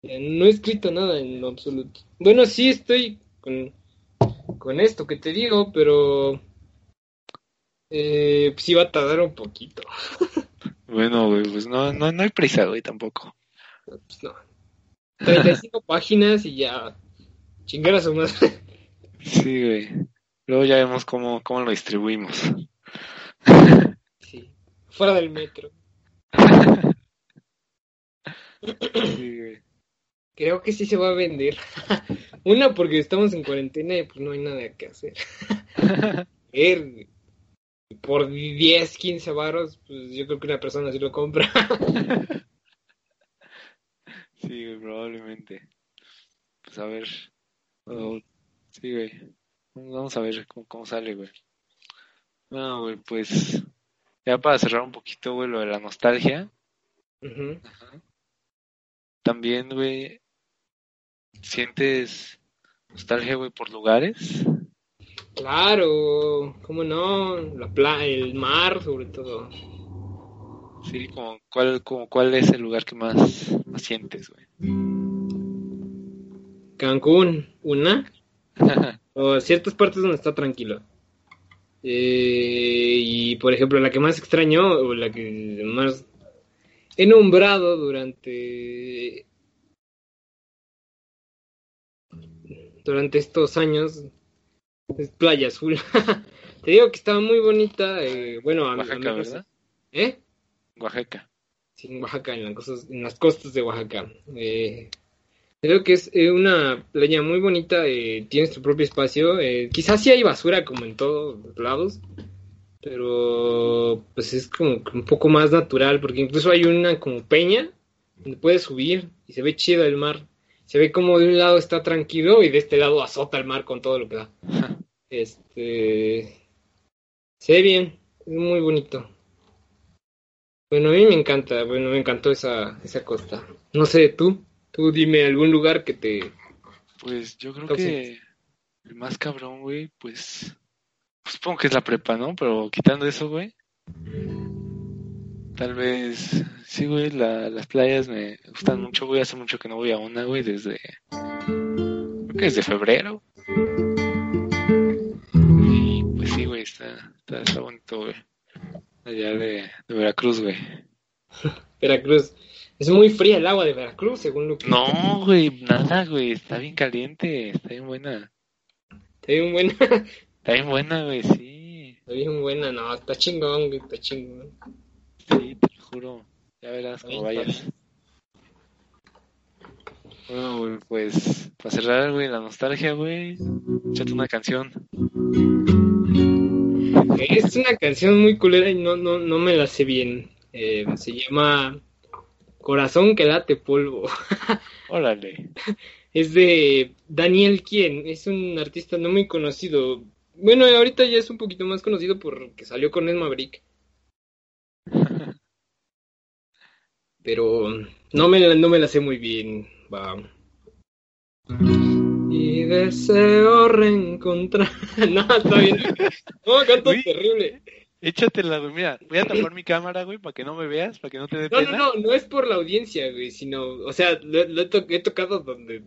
No he escrito nada en lo absoluto. Bueno, sí estoy con, con esto que te digo, pero Eh, pues iba a tardar un poquito. Bueno, güey, pues no, no, no hay prisa, güey, tampoco. Pues no. 35 páginas y ya. Chingar a su madre. Sí, güey. Luego ya vemos cómo, cómo lo distribuimos. Fuera del metro. Sí, güey. Creo que sí se va a vender. Una, porque estamos en cuarentena y pues no hay nada que hacer. Por 10, 15 varos, pues yo creo que una persona sí lo compra. Sí, güey, probablemente. Pues a ver. Oh, sí, güey. Vamos a ver cómo, cómo sale, güey. No, güey, pues. Ya para cerrar un poquito, güey, lo de la nostalgia. Ajá. También, güey, sientes nostalgia, güey, por lugares. Claro, cómo no, la pla el mar sobre todo. Sí, como cuál, como cuál es el lugar que más, más sientes, güey. Cancún, una, o ciertas partes donde está tranquilo. Eh, y por ejemplo, la que más extraño, o la que más he nombrado durante durante estos años es Playa Azul. Te digo que estaba muy bonita, eh, bueno, a, a Oaxaca, mí- ¿verdad? ¿Eh? Oaxaca. Sí, en Oaxaca, en las costas, en las costas de Oaxaca. Eh, creo que es eh, una playa muy bonita, eh, tiene su propio espacio. eh, quizás sí hay basura como en todos lados, pero pues es como un poco más natural, porque incluso hay una como peña donde puedes subir y se ve chido el mar. Se ve como de un lado está tranquilo y de este lado azota el mar con todo lo que da. Este se ve bien, es muy bonito. Bueno, a mí me encanta, bueno, me encantó esa, esa costa. No sé, tú, tú dime algún lugar que te... Pues yo creo que el más cabrón, güey, pues, pues supongo que es la prepa, ¿no? Pero quitando eso, güey, tal vez, sí, güey, la- las playas me gustan mucho, güey, hace mucho que no voy a una, güey, desde, creo que desde febrero. Y pues sí, güey, está, está, está bonito, güey, allá de, de Veracruz, güey. Veracruz. Es muy fría el agua de Veracruz, según lo que... No, güey, nada, güey, está bien caliente, está bien buena, Está bien buena, está bien buena, güey, sí. está bien buena, no, está chingón, güey, está chingón. Sí, te lo juro. Ya verás cómo vayas. Bueno, güey, pues para cerrar, güey, la nostalgia, güey, échate una canción. Es una canción muy culera y no, no, no me la sé bien. Eh, se llama Corazón que late polvo. Órale. Es de Daniel Quien, es un artista no muy conocido. Bueno, ahorita ya es un poquito más conocido porque salió con el Maverick. Pero no me, la- no me la sé muy bien. Va. Y deseo reencontrar. no, está bien. No, canto Uy. terrible. Échatela, güey. Mira, voy a tapar mi cámara, güey, para que no me veas, para que no te dé No, pena. no, no, no es por la audiencia, güey, sino, o sea, lo, lo he, to- he tocado donde,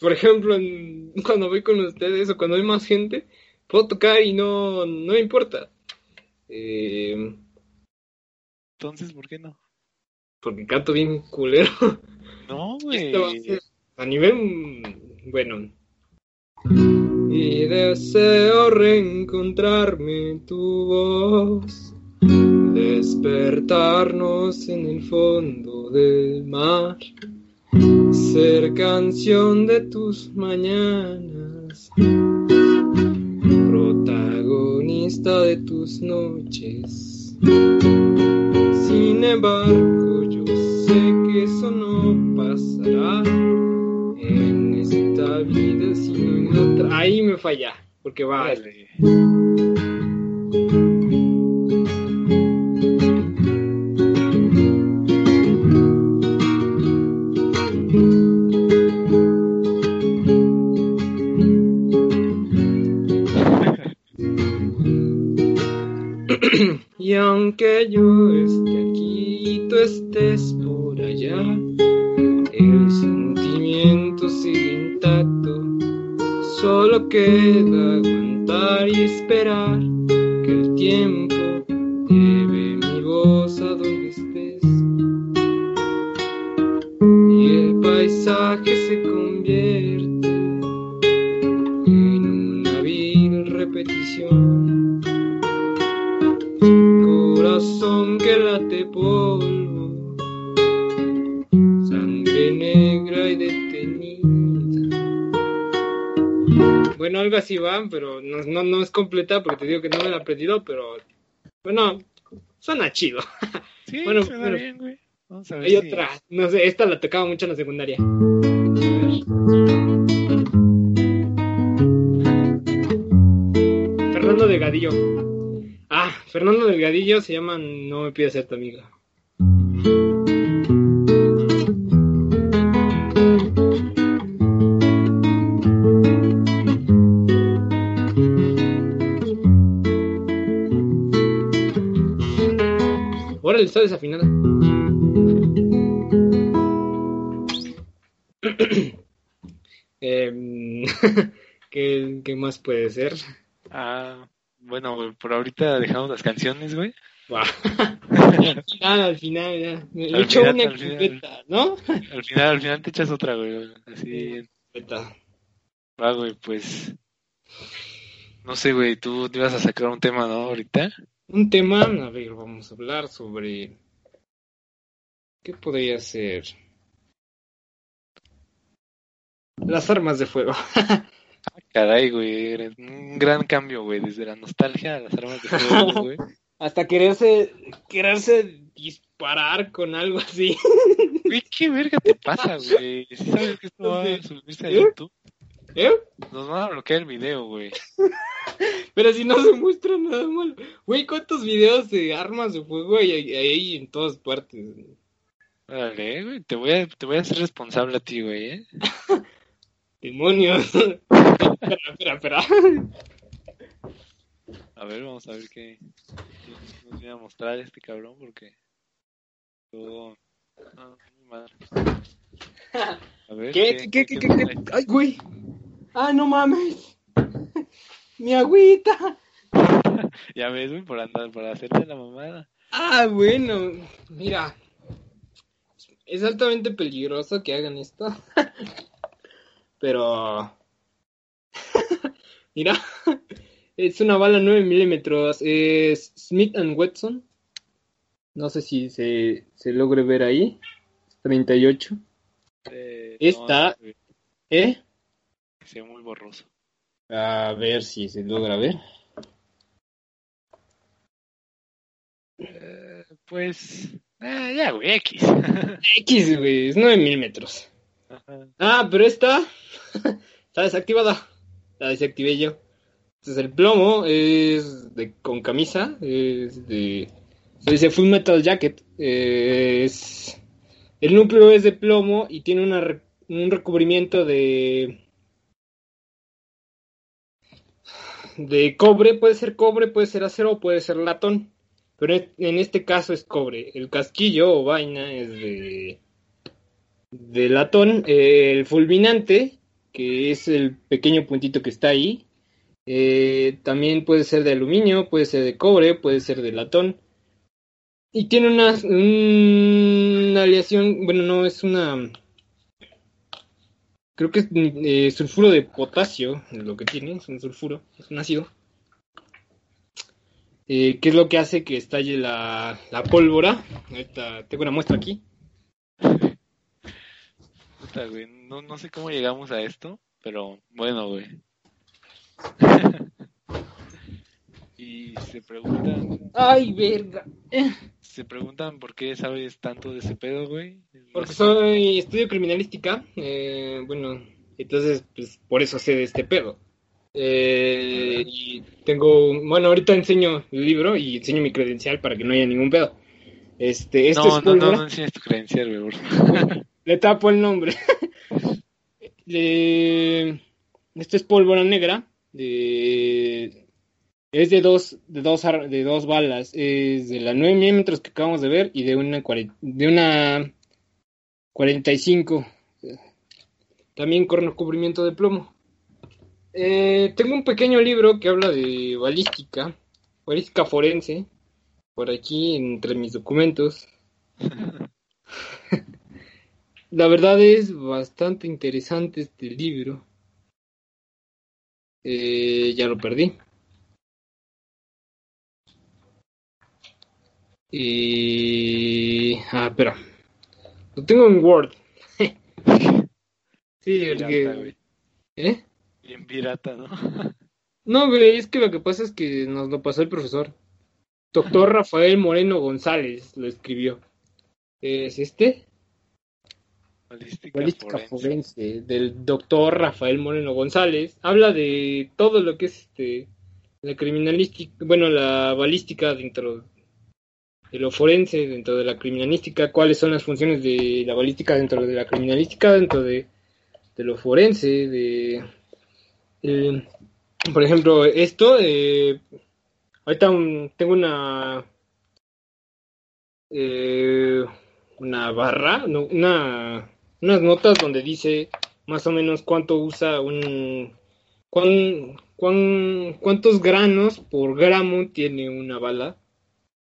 por ejemplo, en- cuando voy con ustedes o cuando hay más gente, puedo tocar y no, no me importa. Eh, Entonces, ¿por qué no? porque canto bien culero. No, güey. Esto va a ser a nivel, mm, bueno. Y deseo reencontrarme en tu voz, despertarnos en el fondo del mar, ser canción de tus mañanas, protagonista de tus noches. Sin embargo, yo sé que eso no pasará esta vida, sino en otra. Ahí me falla, porque va. Órale. Y aunque yo esté aquí y tú estés por allá, Solo queda aguantar y esperar que el tiempo lleve mi voz a donde estés. Y el paisaje se algo así va, pero no, no, no es completa porque te digo que no me la he aprendido, pero bueno, suena chido. Sí, Bueno, suena bueno. bien, güey. Vamos a ver Hay si- otra, no sé, esta la tocaba mucho en la secundaria. Fernando Delgadillo. Ah, Fernando Delgadillo se llama No me pidas ser tu amiga. Órale, está desafinada. Em, ¿qué, ¿Qué más puede ser? Ah, bueno, güey, por ahorita dejamos las canciones, güey. Al final, al final, ya. Me Al he hecho final, una al final. ¿no? Al final, al final te echas otra, güey. Así, Completa. va, güey, pues. No sé, güey, tú te ibas a sacar un tema, ¿no? Ahorita. Un tema, a ver, vamos a hablar sobre. ¿Qué podría ser? Las armas de fuego. Caray, güey, un gran cambio, güey, desde la nostalgia a las armas de fuego, güey. Hasta quererse, quererse disparar con algo así. Güey, ¿qué verga te pasa, güey? Sabes que esto va a subirse a. YouTube, ¿Eh? nos van a bloquear el video, güey. Pero si no se muestra nada malo. Güey, ¿cuántos videos de armas de fuego hay ahí en todas partes? Dale, güey, te voy a, te voy a hacer responsable a ti, güey, ¿eh? Demonios. espera, espera, espera. A ver, vamos a ver qué, qué nos viene a mostrar este cabrón, porque todo... No, muy mal. A ver, ¿Qué? ¿Qué? ¿Qué? ¿Qué? trae? qué? Ay, güey. Ah, no mames. Mi agüita. Ya ves, güey, por andar, por hacerte la mamada. Ah, bueno. Mira. Es altamente peligroso que hagan esto. Pero... Mira. Es una bala 9 milímetros. Es Smith and Wesson. No sé si se, se logre ver ahí. 38. Eh, Esta- no, güey, Se ve muy borroso. A ver si se logra ver. Eh, pues, eh, ya, güey, X. X, güey. Es 9 milímetros. Ajá. Ah, pero esta está desactivada. La desactivé yo. Entonces el plomo es de con camisa, es de se dice Full Metal Jacket. eh, es el núcleo es de plomo y tiene una un recubrimiento de de cobre, puede ser cobre, puede ser acero, puede ser latón. Pero en este caso es cobre. El casquillo o vaina es de de latón, eh, el fulminante, que es el pequeño puntito que está ahí, eh, también puede ser de aluminio, puede ser de cobre, puede ser de latón. Y tiene una, una aleación, bueno, no es una... Creo que es eh, sulfuro de potasio, es lo que tiene, es un sulfuro, es un ácido. Eh, ¿Qué es lo que hace que estalle la, la pólvora? Ahorita tengo una muestra aquí. Puta, güey, no, no sé cómo llegamos a esto, pero bueno, güey. y se preguntan, ¡Ay, verga! se preguntan por qué sabes tanto de ese pedo, güey. Porque soy estudio criminalística, eh, bueno, entonces, pues por eso sé de este pedo. Eh, y tengo, bueno, ahorita enseño el libro y enseño mi credencial para que no haya ningún pedo. Este, esto no, es no, no, no enseñes tu credencial, güey. Le tapo el nombre. Le- Esto es pólvora negra. de- Es de dos, de dos, de dos balas. Es de la 9 milímetros que acabamos de ver y de una, de una 45. También con recubrimiento de plomo. Eh, tengo un pequeño libro que habla de balística, balística forense, por aquí entre mis documentos. la verdad es bastante interesante este libro. Eh, ya lo perdí. Y... Ah, espera. Lo tengo en Word. sí, el que... ¿Eh? Bien pirata, ¿no? no, güey, es que lo que pasa es que nos lo pasó el profesor. Doctor Rafael Moreno González lo escribió. ¿Es este? Balística, forense. del doctor Rafael Moreno González. Habla de todo lo que es este la criminalística, bueno, la balística dentro de lo forense, dentro de la criminalística, cuáles son las funciones de la balística dentro de la criminalística, dentro de, de lo forense, de... Por ejemplo, esto, eh, ahorita tengo una... Eh, una barra, una unas notas donde dice más o menos cuánto usa un... Cuán, cuántos granos por gramo tiene una bala.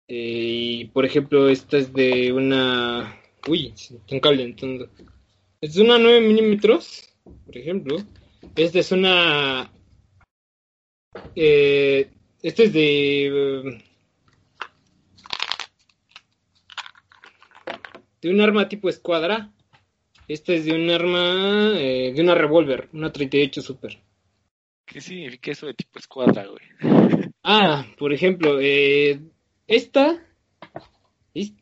Eh, y por ejemplo, esta es de una... Uy, un cable Es de una 9 milímetros, por ejemplo. Esta es una... Eh, este es de... de un arma tipo escuadra esta es de un arma, eh, de una revólver, una 38 Super. ¿Qué significa eso de tipo escuadra, güey? Ah, por ejemplo, eh, esta,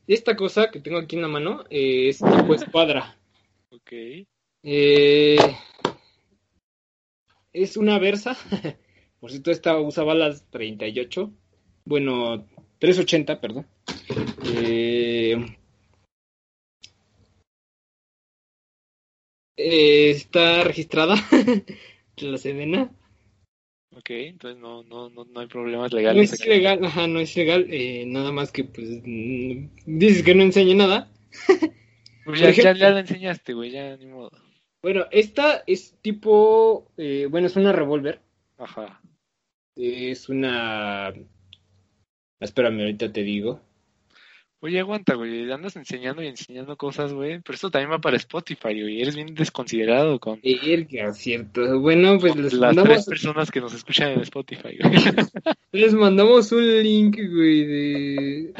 esta cosa que tengo aquí en la mano eh, es tipo escuadra. Ok. Eh, es una Versa. Por cierto, esta usa balas 38. Bueno, 380, perdón. Eh, Eh, está registrada la Sedena. Ok, entonces no, no, no, no hay problemas legales. No es ilegal, ajá, no es ilegal, eh, nada más que pues mm, dices que no enseña nada. pues ya, ya, la enseñaste, güey, ya ni modo. Bueno, esta es tipo, eh, bueno, es una revólver. Ajá. Es una... Espérame, ahorita te digo. Oye, aguanta, güey, andas enseñando y enseñando cosas, güey, pero esto también va para Spotify, güey, eres bien desconsiderado con... Erga, cierto. Bueno, pues les las mandamos... tres personas que nos escuchan en Spotify, güey. les mandamos un link, güey, de...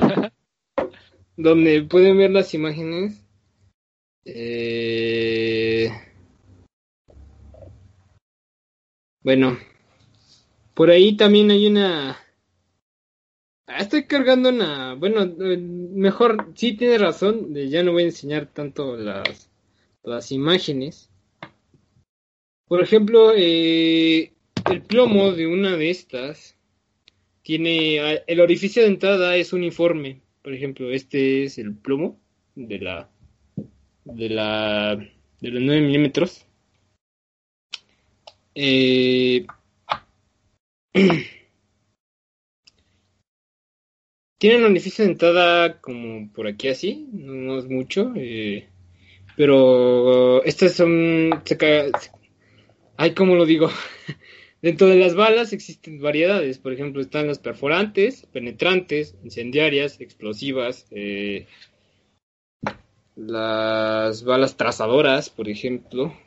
donde pueden ver las imágenes. Eh... Bueno, por ahí también hay una estoy cargando una. Bueno, eh, mejor, sí tiene razón. Ya no voy a enseñar tanto las, las imágenes. Por ejemplo, eh, el plomo de una de estas tiene. Ah, el orificio de entrada es uniforme. Por ejemplo, este es el plomo de la. de la. de los 9 milímetros. Eh. Tiene un orificio de entrada como por aquí así, no es mucho, eh, pero estas son... Se, ay, ¿cómo lo digo? Dentro de las balas existen variedades, por ejemplo, están las perforantes, penetrantes, incendiarias, explosivas, eh, las balas trazadoras, por ejemplo.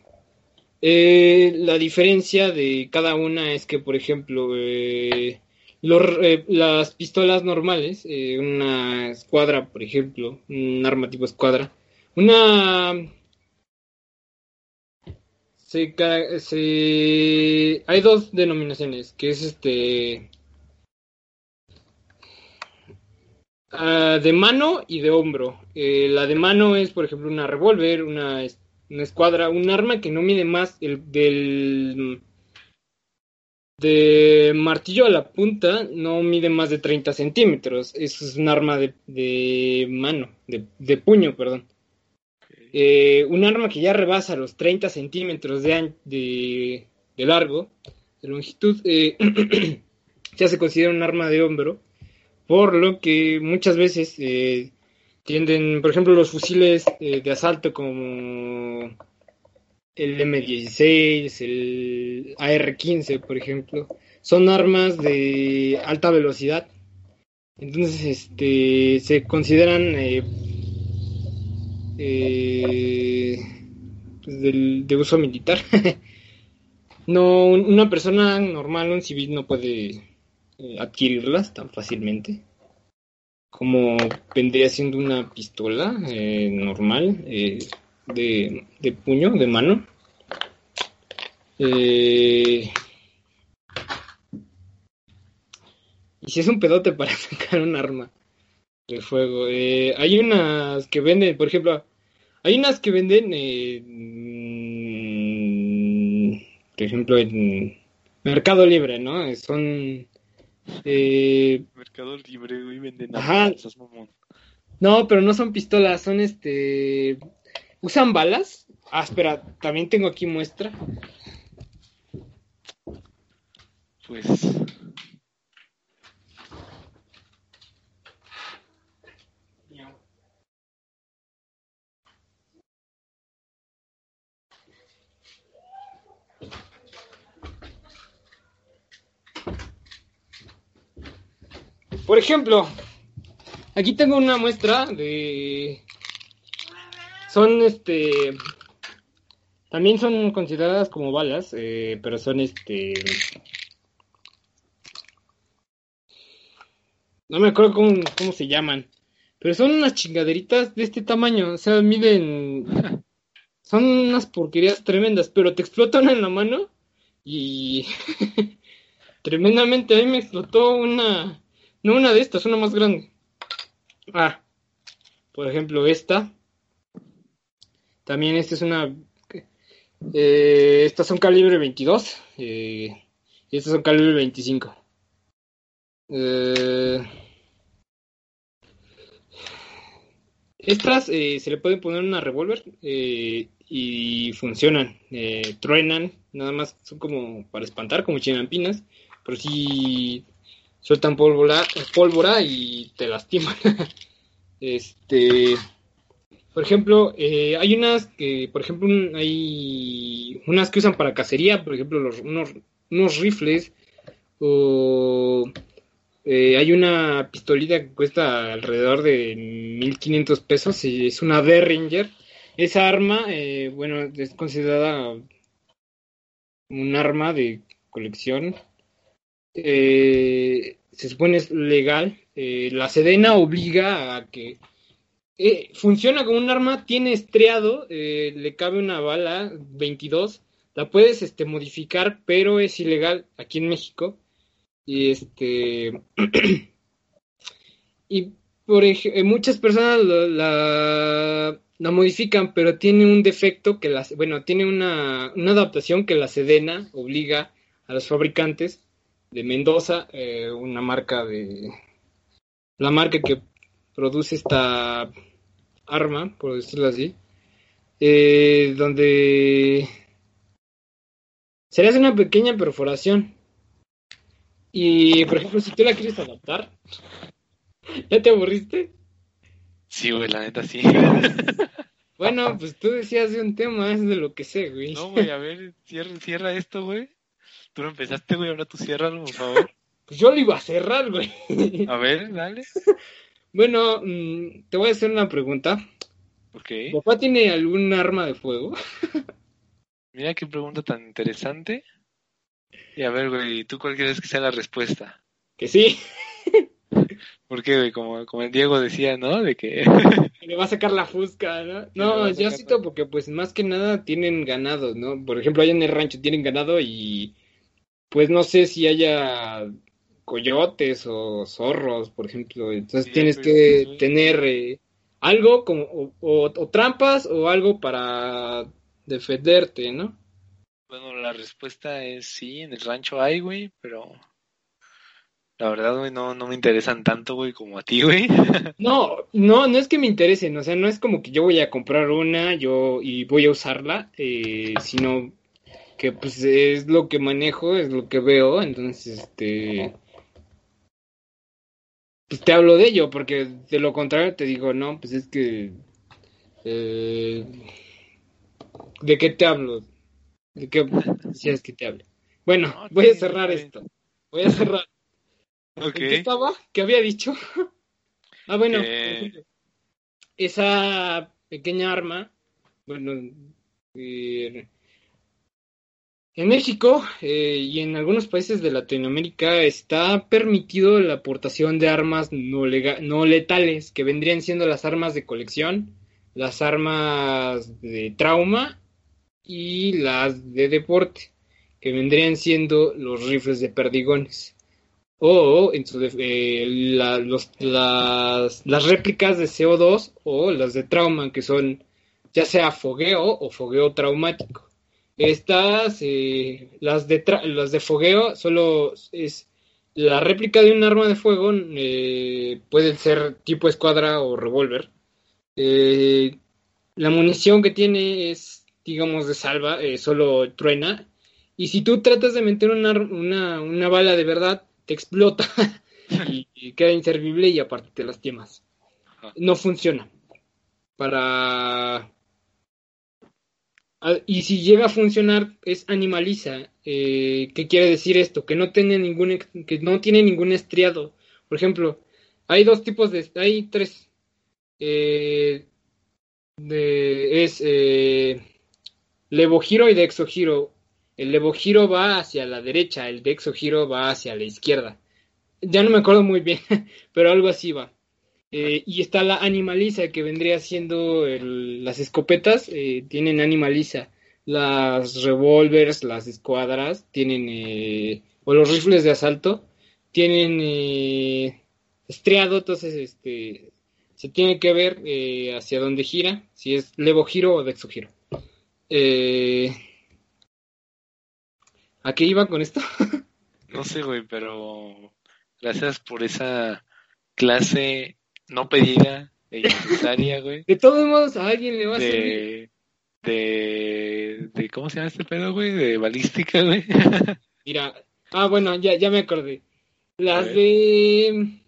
Eh, la diferencia de cada una es que, por ejemplo, eh, eh, las pistolas normales, eh, una escuadra, por ejemplo, un arma tipo escuadra, una... Se, hay dos denominaciones, que es este... Ah, de mano y de hombro. Eh, la de mano es, por ejemplo, una revólver, una, una escuadra, un arma que no mide más el, del de martillo a la punta no mide más de 30 centímetros. Eso es un arma de, mano, de, puño, perdón. Eh, un arma que ya rebasa los 30 centímetros de, de, de largo, de longitud, eh, ya se considera un arma de hombro, por lo que muchas veces eh, tienden, por ejemplo, los fusiles de asalto como el M16, el AR-15, por ejemplo, son armas de alta velocidad. Entonces, este, se consideran eh, eh, pues, del, de uso militar. no, una persona normal, un civil, no puede eh, adquirirlas tan fácilmente como vendría siendo una pistola eh, normal eh, de, de, puño, de mano. Eh, y si es un pedote para sacar un arma de fuego. Eh, hay unas que venden, por ejemplo, hay unas que venden, eh, por ejemplo, en Mercado Libre, ¿no? Son eh, Mercado Libre, güey, venden armas, mamón. No, pero no son pistolas, son este. ¿Usan balas? Ah, espera, también tengo aquí muestra. Pues. Por ejemplo, aquí tengo una muestra de. Son este. También son consideradas como balas, eh, pero son este. No me acuerdo cómo, cómo se llaman. Pero son unas chingaderitas de este tamaño. O sea, miden. Son unas porquerías tremendas, pero te explotan en la mano y. Tremendamente, a mí me explotó una. No una de estas, una más grande. Ah, por ejemplo, esta. También esta es una. Eh, estas son calibre 22. Eh, y estas son calibre 25. Eh, estas se le puede poner una revólver y funcionan. Truenan, nada más son como para espantar, como chinampinas. Pero sí sueltan pólvora, pólvora y te lastiman. este, por ejemplo, eh, hay unas que, por ejemplo, un- hay unas que usan para cacería, por ejemplo, los, unos, rifles o eh, hay una pistolita que cuesta alrededor de 1500 pesos y es una Derringer. Esa arma, eh, bueno, es considerada un arma de colección eh, se supone es legal. La Sedena obliga a que eh, funciona como un arma, tiene estriado, eh, le cabe una bala 22, la puedes este, modificar, pero es ilegal aquí en México. Y este y por ej- muchas personas la, la modifican, pero tiene un defecto que las, bueno, tiene una, una adaptación que la Sedena obliga a los fabricantes de Mendoza, eh, una marca de la marca que produce esta arma, por decirlo así, eh, donde se le hace una pequeña perforación. Y, por ejemplo, si tú la quieres adaptar, ¿ya te aburriste? Sí, güey, la neta sí. Bueno, pues tú decías de un tema, es de lo que sé, güey. No, güey, a ver, cierra, cierra esto, güey. Tú lo empezaste, güey, ahora tú ciérralo, por favor. Pues yo lo iba a cerrar, güey. A ver, dale. Bueno, mm, te voy a hacer una pregunta. Ok. ¿Tu papá tiene algún arma de fuego? Mira qué pregunta tan interesante. Y a ver, güey, ¿tú cuál crees que sea la respuesta? Que sí, Porque, güey, como, como el Diego decía, ¿no? De que... le va a sacar la fusca, ¿no? No, yo cito porque pues más que nada tienen ganado, ¿no? Por ejemplo, allá en el rancho tienen ganado y pues no sé si haya coyotes o zorros, por ejemplo. Entonces Sí, tienes que tener eh, algo como o, o- o trampas o algo para defenderte, ¿no? Bueno, la respuesta es sí, en el rancho hay, güey, pero... La verdad, güey, no, no me interesan tanto, güey, como a ti, güey. No, no, no es que me interesen, o sea, no es como que yo voy a comprar una yo y voy a usarla, eh, sino que pues es lo que manejo, es lo que veo, entonces este pues te hablo de ello, porque de lo contrario te digo, no, pues es que eh, ¿de qué te hablo? ¿De qué quisieras que te hable? Bueno, No, voy a cerrar esto. Voy a cerrar. Ok. ¿En qué estaba? ¿Qué había dicho? ah, bueno, esa pequeña arma, bueno, eh, en México eh, y en algunos países de Latinoamérica está permitido la aportación de armas no, letales, que vendrían siendo las armas de colección, las armas de trauma y las de deporte, que vendrían siendo los rifles de perdigones. O en su eh, las, las réplicas de CO2 o las de trauma, que son ya sea fogueo o fogueo traumático. Estas, eh, las, de las de fogueo, solo es la réplica de un arma de fuego, eh, puede ser tipo escuadra o revólver. Eh, la munición que tiene es, digamos, de salva, solo truena. Y si tú tratas de meter una, una, una bala de verdad, te explota y, queda inservible y aparte te lastimas. No funciona. Para y si llega a funcionar, es animaliza. Eh, ¿Qué quiere decir esto? Que no tiene ningún, que no tiene ningún estriado. Por ejemplo, hay dos tipos de, hay tres. Eh, de, es eh, levogiro y dexogiro. El levogiro va hacia la derecha, el dexogiro va hacia la izquierda. Ya no me acuerdo muy bien, pero algo así va. Eh, y está la animaliza, que vendría siendo las escopetas, eh, tienen animaliza. Las revólveres, las escuadras, tienen, eh, o los rifles de asalto, tienen estriado, entonces este, se tiene que ver hacia dónde gira, si es levo giro o dexo giro. ¿A qué iba con esto? no sé, güey, pero gracias por esa clase no pedida e innecesaria, güey. De todos modos, a alguien le va a de, De, de, ¿cómo se llama este pedo, güey? De balística, güey. Mira, ah, bueno, ya, ya me acordé. Las de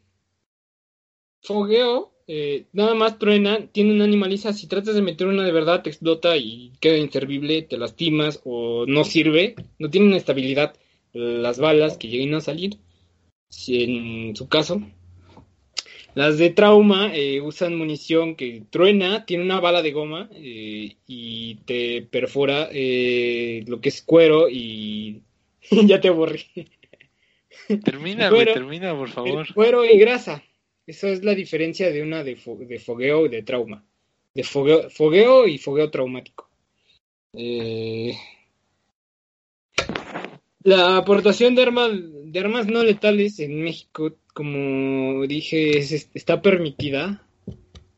fogueo, eh, nada más truena, tiene una animaliza, si tratas de meter una de verdad te explota y queda inservible, te lastimas o no sirve, no tienen estabilidad las balas que lleguen a salir, si en su caso, las de trauma eh, usan munición que truena, tiene una bala de goma eh, y te perfora eh, lo que es cuero y ya te aburrí. Termina, termina, por favor. Cuero y grasa. Esa es la diferencia de una de, fogueo y de trauma. De fogueo, fogueo y fogueo traumático. La aportación de armas, de armas no letales en México como dije, está permitida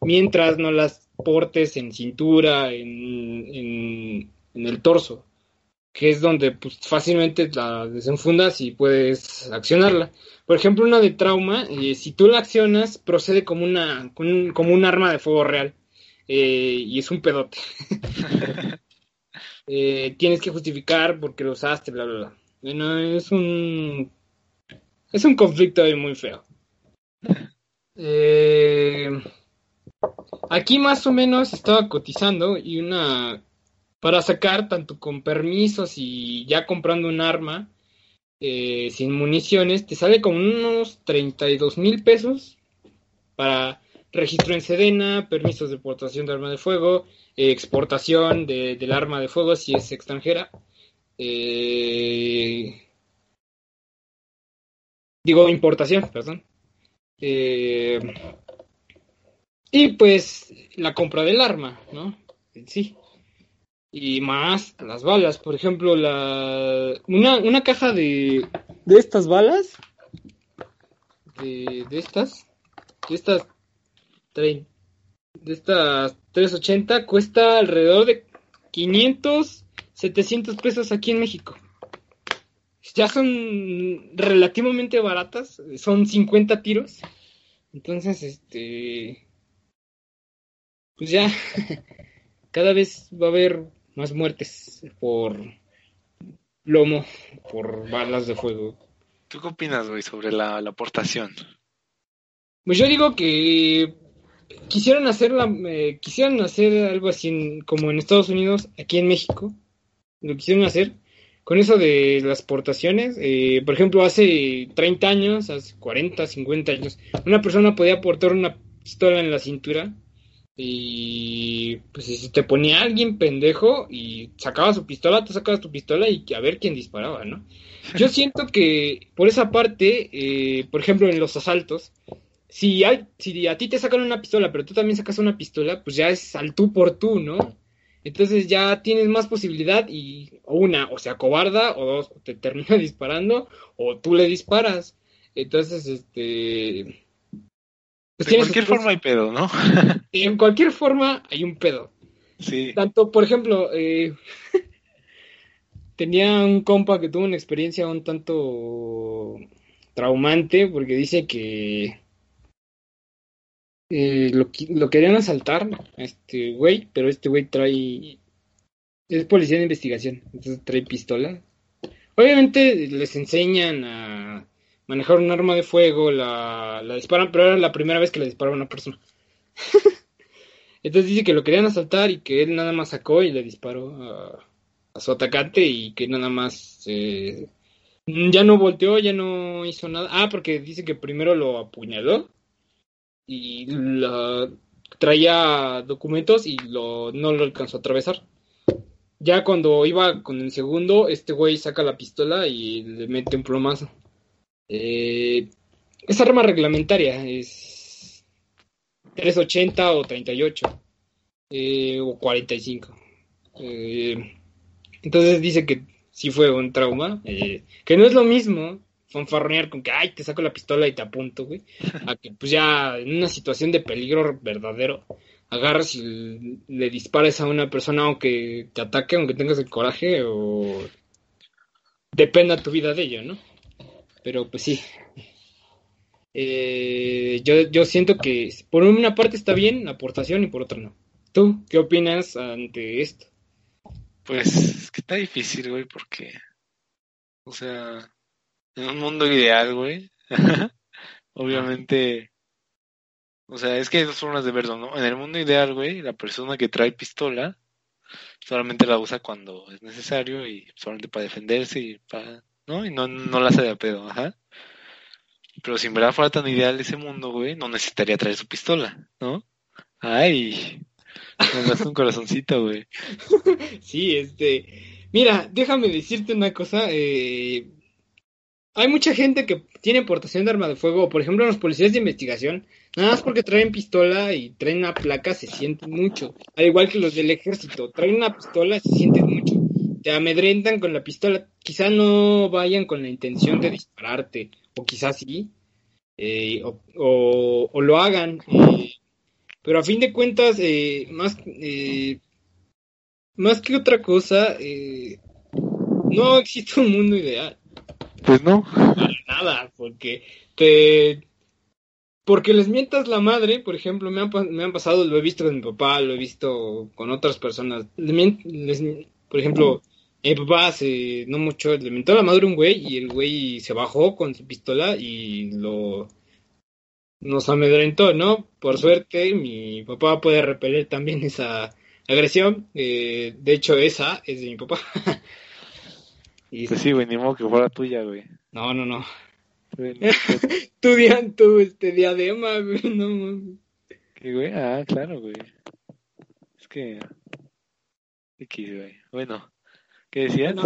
mientras no las portes en cintura, en, el torso, que es donde pues, fácilmente la desenfundas y puedes accionarla. Por ejemplo, una de trauma, eh, si tú la accionas, procede como, una, como un arma de fuego real. Eh, y es un pedote. Eh, tienes que justificar porque lo usaste, bla, bla, bla. Bueno, es un es un conflicto ahí muy feo. Eh, aquí más o menos estaba cotizando y una para sacar tanto con permisos y ya comprando un arma eh, sin municiones te sale como unos 32 mil pesos para registro en Sedena, permisos de portación de arma de fuego, exportación del arma de fuego si es extranjera. Eh, digo, importación, perdón. Eh, y pues la compra del arma, ¿no? Sí. Y más las balas, por ejemplo, la una, una caja de, de estas balas, de, de estas, de estas, de estas 380 cuesta alrededor de 500, 700 pesos aquí en México ya son relativamente baratas, son 50 tiros. Entonces, este, pues ya, cada vez va a haber más muertes por lomo, por balas de fuego. ¿Tú qué opinas, güey, sobre la, aportación? Pues yo digo que quisieran hacer, la, eh, quisieran hacer algo así como en Estados Unidos, aquí en México, lo quisieron hacer, con eso de las portaciones, eh, por ejemplo, hace 30 años, hace 40, 50 años, una persona podía portar una pistola en la cintura Y pues si te ponía alguien pendejo y sacaba su pistola, tú sacabas tu pistola y a ver quién disparaba, ¿no? Yo siento que por esa parte, eh, por ejemplo, en los asaltos, si, hay, si a ti te sacan una pistola, pero tú también sacas una pistola, pues ya es al tú por tú, ¿no? Entonces ya tienes más posibilidad y una, o sea, cobarda, o dos, te termina disparando, o tú le disparas. Entonces, este pues de cualquier forma hay pedo, ¿no? en cualquier forma hay un pedo. Sí. Tanto, por ejemplo, eh, tenía un compa que tuvo una experiencia un tanto traumante porque dice que eh, lo, querían asaltar este güey, pero este güey trae... Es policía de investigación, entonces trae pistola. Obviamente les enseñan a manejar un arma de fuego, la, la disparan, pero era la primera vez que le disparaba a una persona. Entonces dice que lo querían asaltar y que él nada más sacó y le disparó a, su atacante y que nada más eh, ya no volteó, ya no hizo nada. Ah, porque dice que primero lo apuñaló y traía documentos y lo, no lo alcanzó a atravesar. Ya cuando iba con el segundo, este güey saca la pistola y le mete un plomazo. Eh, es arma reglamentaria, es 380 o 38 eh, o 45. Eh, entonces dice que sí fue un trauma, eh, que no es lo mismo fanfarronear con que, ay, te saco la pistola y te apunto, güey, a que pues ya en una situación de peligro verdadero agarras y le dispares a una persona aunque te ataque, aunque tengas el coraje o dependa tu vida de ello, ¿no? Pero pues sí. Eh, yo, yo siento que por una parte está bien la aportación y por otra no. ¿Tú qué opinas ante esto? Pues es que está difícil, güey, porque, o sea, en un mundo ideal, güey, obviamente, o sea, es que hay dos formas de verlo, ¿no? En el mundo ideal, güey, la persona que trae pistola solamente la usa cuando es necesario y solamente para defenderse y para ¿no? Y no, no la hace de pedo, ajá. Pero si en verdad fuera tan ideal ese mundo, güey, no necesitaría traer su pistola, ¿no? Ay, me das un corazoncito, güey. Sí, este. Mira, déjame decirte una cosa. Eh, hay mucha gente que tiene portación de arma de fuego, por ejemplo, los policías de investigación, nada más porque traen pistola y traen una placa se sienten mucho. Al igual que los del ejército, traen una pistola se sienten mucho te amedrentan con la pistola, quizá no vayan con la intención de dispararte, o quizás sí, eh, o, lo hagan, eh, pero a fin de cuentas, eh, más, más que otra cosa, no existe un mundo ideal. Pues no. nada, porque te... Porque les mientas la madre, por ejemplo, me han, me han pasado, lo he visto con mi papá, lo he visto con otras personas. Por ejemplo, mi papá hace no mucho le mentó la madre un güey y el güey se bajó con su pistola y lo nos amedrentó, ¿no? Por suerte, mi papá puede repeler también esa agresión. Eh, de hecho, esa es de mi papá. y pues sí, güey, ni modo que fuera tuya, güey. No, no, no. tu, dia, tu este, diadema, güey, no ¿Qué, güey? Ah, claro, güey. Es que... X, güey. Bueno. ¿Qué decías?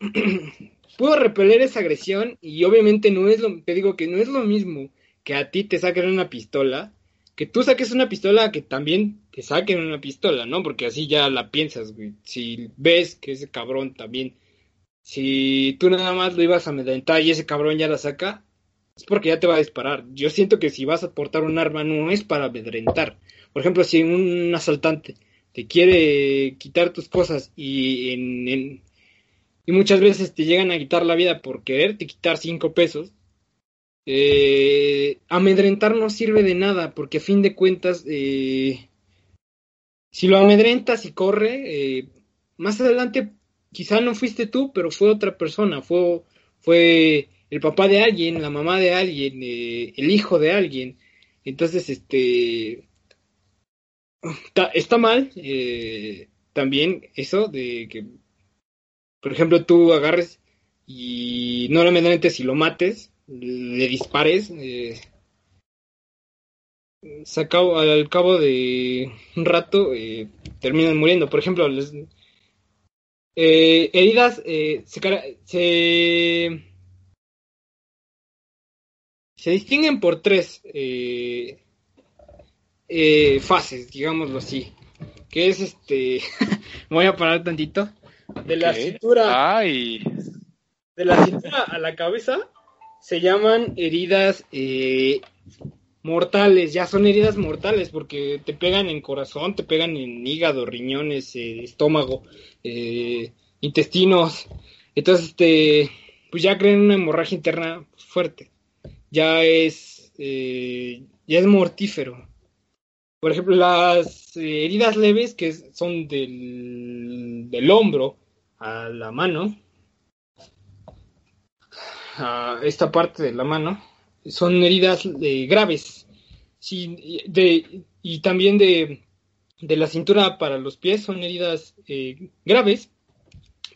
pudo repeler esa agresión y obviamente no es lo, te digo que no es lo mismo que a ti te saquen una pistola, que tú saques una pistola, que también te saquen una pistola, ¿no? Porque así ya la piensas, güey. Si ves que ese cabrón también, si tú nada más lo ibas a amedrentar y ese cabrón ya la saca, es porque ya te va a disparar. Yo siento que si vas a portar un arma no es para amedrentar. Por ejemplo, si un asaltante te quiere quitar tus cosas y en, y muchas veces te llegan a quitar la vida por quererte quitar cinco pesos, eh, amedrentar no sirve de nada, porque a fin de cuentas, eh, si lo amedrentas y corre, eh, más adelante quizá no fuiste tú, pero fue otra persona, fue, fue el papá de alguien, la mamá de alguien, el hijo de alguien. Entonces, este, está, mal también eso de que por ejemplo, tú agarres y normalmente si lo mates, le dispares, eh, al cabo de un rato eh, terminan muriendo. Por ejemplo, les, eh, heridas eh, se, se, se, distinguen por tres eh, eh, fases, digámoslo así. Que es este. voy a parar tantito. De la cintura. Ay. De la cintura a la cabeza se llaman heridas mortales, ya son heridas mortales porque te pegan en corazón, te pegan en hígado, riñones, eh, estómago, eh, intestinos. Entonces, este, pues ya crean una hemorragia interna fuerte. Ya es, eh, ya es mortífero. Por ejemplo, las heridas leves que son del, del hombro a la mano, a esta parte de la mano, son heridas eh, graves. Y también de, de, la cintura para los pies son heridas eh, graves,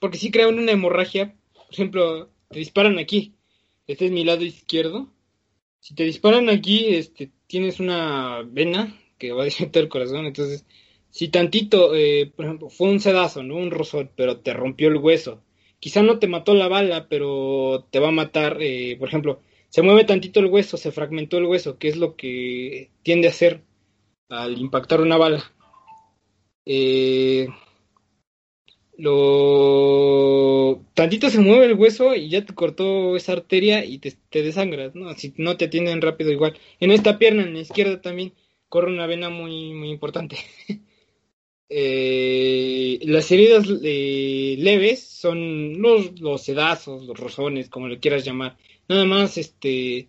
porque si crean una hemorragia. Por ejemplo, te disparan aquí. Este es mi lado izquierdo. Si te disparan aquí, este, tienes una vena que va directo al corazón. Entonces, si tantito, eh, por ejemplo, fue un sedazo, no un rozón, pero te rompió el hueso. Quizá no te mató la bala, pero te va a matar, eh, por ejemplo, se mueve tantito el hueso, se fragmentó el hueso, que es lo que tiende a hacer al impactar una bala. Eh, lo tantito se mueve el hueso y ya te cortó esa arteria y te, desangras, ¿no? Si no te atienden rápido igual. En esta pierna, en la izquierda también, corre una vena muy, muy importante. eh, las heridas eh, leves son los, los sedazos, los rozones, como lo quieras llamar nada más este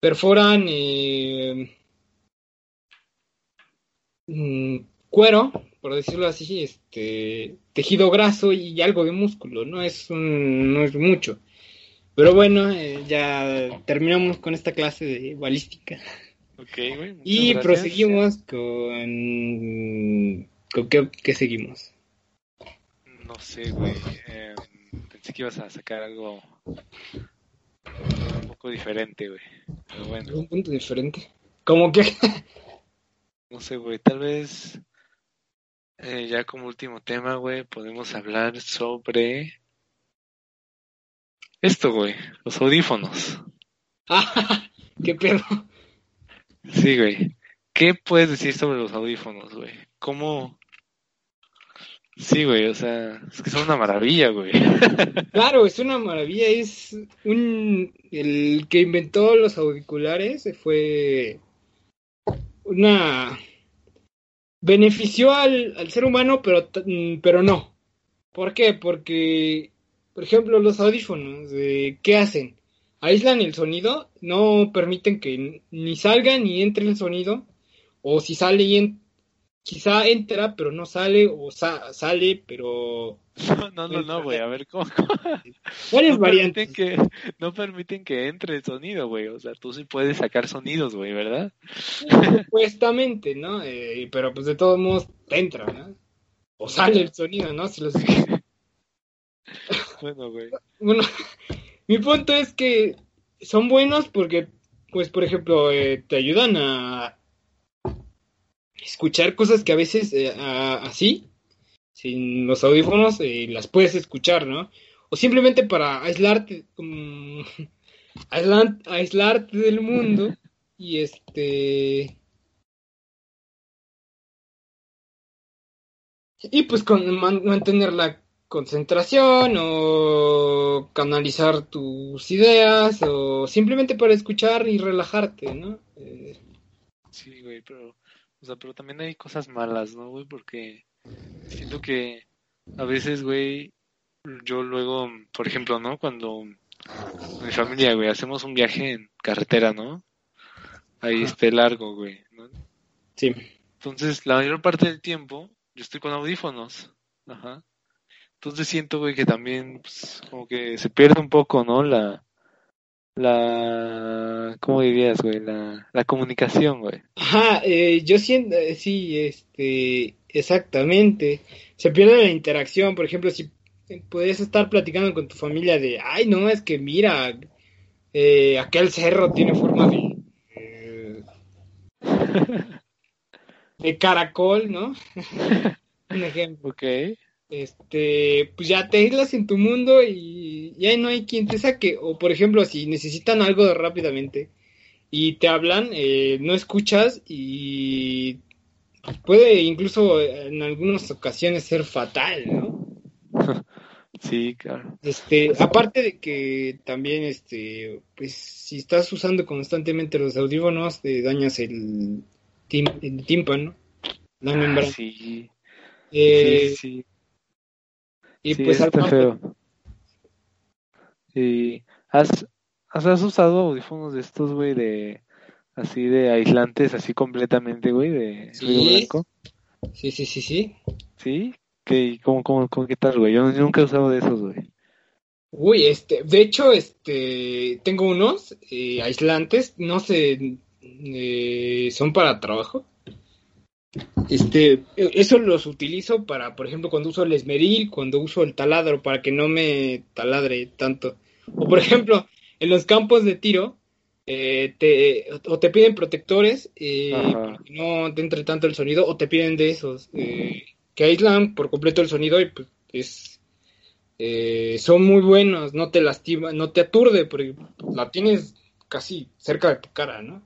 perforan eh, mm, cuero, por decirlo así, este tejido graso y algo de músculo, no es un, no es mucho. Pero bueno, eh, ya terminamos con esta clase de balística. Okay, güey, y gracias. proseguimos con con qué, qué seguimos. No sé, güey. Eh, pensé que ibas a sacar algo un poco diferente, güey. Pero bueno. Un punto diferente. ¿Cómo que? No sé, güey. Tal vez eh, ya como último tema, güey, podemos hablar sobre esto, güey. Los audífonos. Ah, ¿Qué pedo? Sí, güey. ¿Qué puedes decir sobre los audífonos, güey? ¿Cómo? Sí, güey, o sea, es que son una maravilla, güey. Claro, es una maravilla, es un... El que inventó los auriculares fue una... Benefició al, al ser humano, pero, pero no. ¿Por qué? Porque, por ejemplo, los audífonos, eh, ¿qué hacen? Aíslan el sonido, no permiten que ni salga ni entre el sonido, o si sale y en, quizá entra, pero no sale, o sa sale, pero... No, no, no, no, güey, a ver, ¿cómo? ¿Cuáles no variantes? Permiten que, no permiten que entre el sonido, güey, o sea, tú sí puedes sacar sonidos, güey, ¿verdad? Supuestamente, ¿no? Eh, pero pues de todos modos entra, ¿no? O sale el sonido, ¿no? Si los... Bueno, güey. Bueno, mi punto es que son buenos porque, pues, por ejemplo, eh, te ayudan a escuchar cosas que a veces eh, a, así, sin los audífonos, eh, las puedes escuchar, ¿no? O simplemente para aislarte, um, aislar, aislarte del mundo y este... Y pues con, man, mantener la concentración o canalizar tus ideas o simplemente para escuchar y relajarte, ¿no? Eh, Sí, güey, pero, o sea, pero también hay cosas malas, ¿no, güey? Porque siento que a veces, güey, yo luego, por ejemplo, ¿no? Cuando mi familia, güey, hacemos un viaje en carretera, ¿no? Ahí esté largo, güey, ¿no? sí. Entonces, la mayor parte del tiempo, yo estoy con audífonos, ajá. Entonces siento, güey, que también, pues, como que se pierde un poco, ¿no? La, la, ¿cómo dirías, güey? La, la comunicación, güey. Ajá, eh, yo siento, eh, sí, este, exactamente. Se pierde la interacción, por ejemplo, si puedes estar platicando con tu familia de, ay, no, es que mira, eh, aquel cerro tiene forma de... eh, de caracol, ¿no? Un ejemplo. Ok. Este, pues ya te aíslas en tu mundo y ya no hay quien te saque. O por ejemplo, si necesitan algo rápidamente y te hablan, eh, no escuchas y puede incluso en algunas ocasiones ser fatal, ¿no? Sí, claro. Este, aparte de que también, este, pues si estás usando constantemente los audífonos, te dañas el, tim el tímpano, la Ah, membrana. sí. Eh, sí, sí. Y Sí, pues está feo. Y has, has, has usado audífonos de estos, güey, de así de aislantes, así completamente, güey, de Sí. ruido blanco. Sí, sí, sí, sí. ¿Sí? ¿Qué, cómo, cómo, cómo, qué tal, güey? Yo, yo nunca he usado de esos, güey. Uy, este, de hecho, este, tengo unos eh, aislantes, no sé, eh, son para trabajo. Este, eh, eso los utilizo para, por ejemplo, cuando uso el esmeril, cuando uso el taladro, para que no me taladre tanto. O por ejemplo, en los campos de tiro, eh, te, o te piden protectores eh, para que no te entre tanto el sonido, o te piden de esos eh, que aíslan por completo el sonido y pues es eh, son muy buenos, no te lastima, no te aturde, porque la tienes casi cerca de tu cara, ¿no?